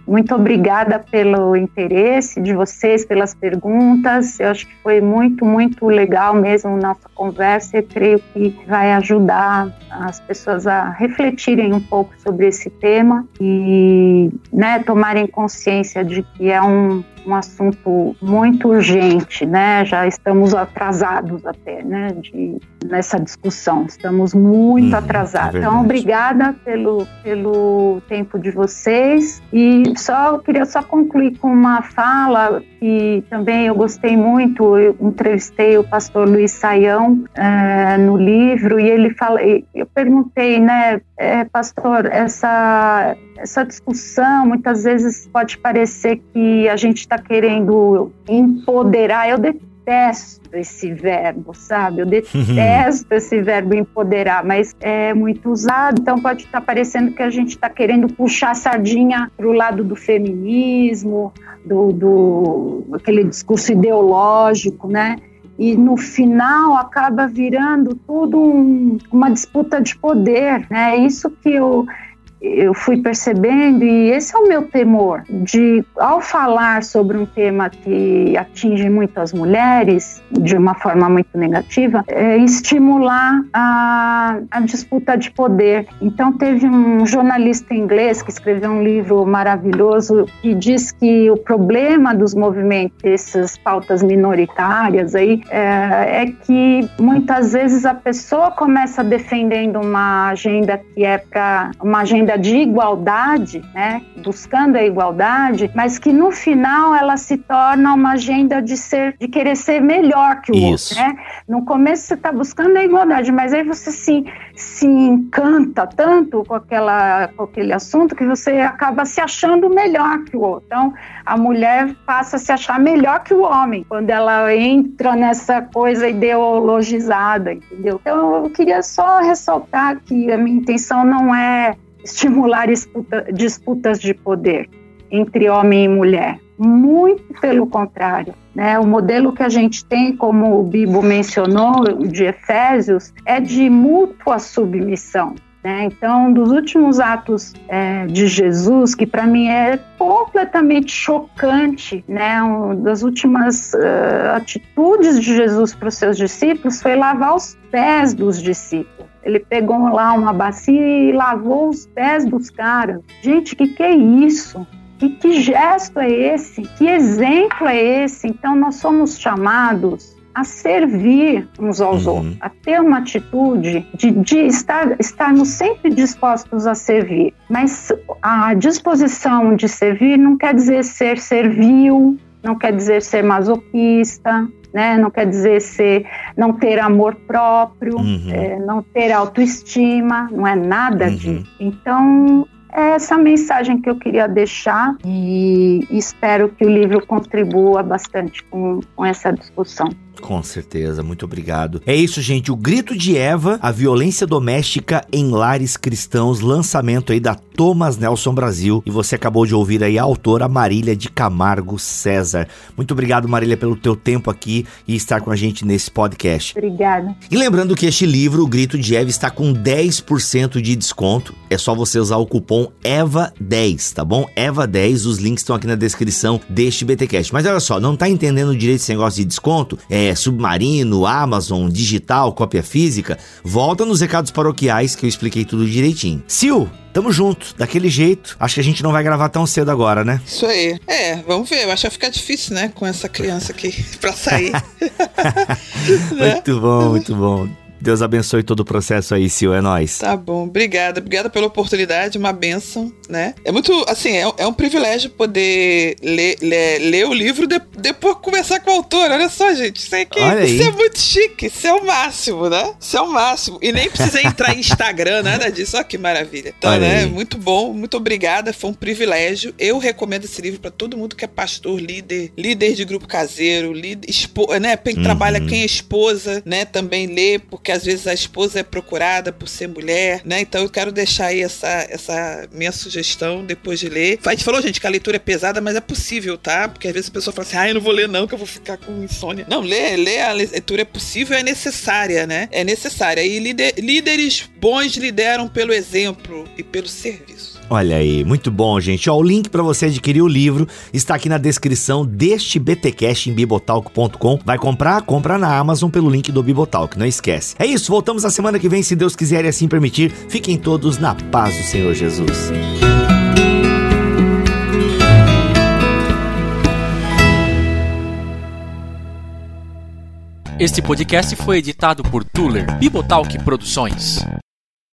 muito obrigada pelo interesse de vocês, pelas perguntas. Eu acho que foi muito, muito legal mesmo nossa conversa e creio que vai ajudar as pessoas a refletirem um pouco sobre esse tema e né, tomarem consciência de que é um, um assunto muito urgente, né? Já estamos atrasados até, né? De, nessa discussão, estamos muito hum, atrasados. É então, obrigada pelo, pelo tempo de vocês e só queria só concluir com uma fala que também eu gostei muito. Eu entrevistei o pastor Luiz Saião é, no livro e ele fala, eu perguntei, né, é, pastor, essa essa discussão muitas vezes pode parecer que a gente está querendo empoderar. Eu detesto esse verbo, sabe? Eu detesto esse verbo empoderar, mas é muito usado, então pode estar tá parecendo que a gente está querendo puxar a sardinha para o lado do feminismo, do, do aquele discurso ideológico, né? e no final acaba virando tudo um, uma disputa de poder, né? É isso que eu eu fui percebendo, e esse é o meu temor, de ao falar sobre um tema que atinge muito as mulheres, de uma forma muito negativa, é estimular a, a disputa de poder. Então, teve um jornalista inglês que escreveu um livro maravilhoso que diz que o problema dos movimentos, essas pautas minoritárias aí, é, é que muitas vezes a pessoa começa defendendo uma agenda que é para uma agenda agenda de igualdade, né, buscando a igualdade, mas que no final ela se torna uma agenda de ser, de querer ser melhor que o Isso. outro, né? No começo você está buscando a igualdade, mas aí você se, se encanta tanto com, aquela, com aquele assunto que você acaba se achando melhor que o outro. Então, a mulher passa a se achar melhor que o homem quando ela entra nessa coisa ideologizada, entendeu? Então, eu queria só ressaltar que a minha intenção não é estimular disputa, disputas de poder entre homem e mulher. Muito pelo contrário. Né? O modelo que a gente tem, como o Bibo mencionou, de Efésios, é de mútua submissão. Né? Então, dos últimos atos é, de Jesus, que para mim é completamente chocante, né? Uma das últimas uh, atitudes de Jesus para os seus discípulos foi lavar os pés dos discípulos. Ele pegou lá uma bacia e lavou os pés dos caras. Gente, que que é isso? E que gesto é esse? Que exemplo é esse? Então, nós somos chamados a servir uns aos uhum. outros, a ter uma atitude de, de estar, estarmos sempre dispostos a servir. Mas a disposição de servir não quer dizer ser servil, não quer dizer ser masoquista, né? Não quer dizer ser, não ter amor próprio, uhum. é, não ter autoestima, não é nada uhum. disso. Então, é essa mensagem que eu queria deixar e espero que o livro contribua bastante com, com essa discussão. Com certeza, muito obrigado. É isso, gente. O Grito de Eva, a violência doméstica em lares cristãos, lançamento aí da Thomas Nelson Brasil. E você acabou de ouvir aí a autora Marília de Camargo César. Muito obrigado, Marília, pelo teu tempo aqui e estar com a gente nesse podcast. Obrigada. E lembrando que este livro, O Grito de Eva, está com 10% de desconto. É só você usar o cupom EVA10, tá bom? EVA10, os links estão aqui na descrição deste BTcast. Mas olha só, não tá entendendo direito esse negócio de desconto? É é, Submarino, Amazon, digital, cópia física, volta nos recados paroquiais que eu expliquei tudo direitinho. Sil, Tamo junto, daquele jeito. Acho que a gente não vai gravar tão cedo agora, né? Isso aí. É, vamos ver. Eu acho que vai ficar difícil, né? Com essa criança aqui pra sair. Muito bom, muito bom. Deus abençoe todo o processo aí, Sil, é nóis. Tá bom, obrigada. Obrigada pela oportunidade, uma benção, né? É muito, assim, é, é um privilégio poder ler, ler, ler o livro de, depois conversar com o autor. Olha só, gente, isso, aqui, isso é muito chique, isso é o máximo, né? Isso é o máximo. E nem precisa entrar em Instagram, nada disso. Olha que maravilha. Então, Olha né, aí. muito bom, muito obrigada, foi um privilégio. Eu recomendo esse livro para todo mundo que é pastor, líder, líder de grupo caseiro, líder, expo, né, quem uhum. trabalha, quem é esposa, né, também lê, porque porque às vezes a esposa é procurada por ser mulher, né? Então eu quero deixar aí essa, essa minha sugestão depois de ler. A gente falou, gente, que a leitura é pesada, mas é possível, tá? Porque às vezes a pessoa fala assim, ah, eu não vou ler não, que eu vou ficar com insônia. Não, ler, ler a leitura é possível, é necessária, né? É necessária. E líder, líderes bons lideram pelo exemplo e pelo serviço. Olha aí, muito bom, gente. Ó, o link para você adquirir o livro está aqui na descrição deste BTcast em bibotalk.com. Vai comprar? Compra na Amazon pelo link do Bibotalk, não esquece. É isso, voltamos na semana que vem, se Deus quiser e assim permitir. Fiquem todos na paz do Senhor Jesus. Este podcast foi editado por Tuller Bibotalk Produções.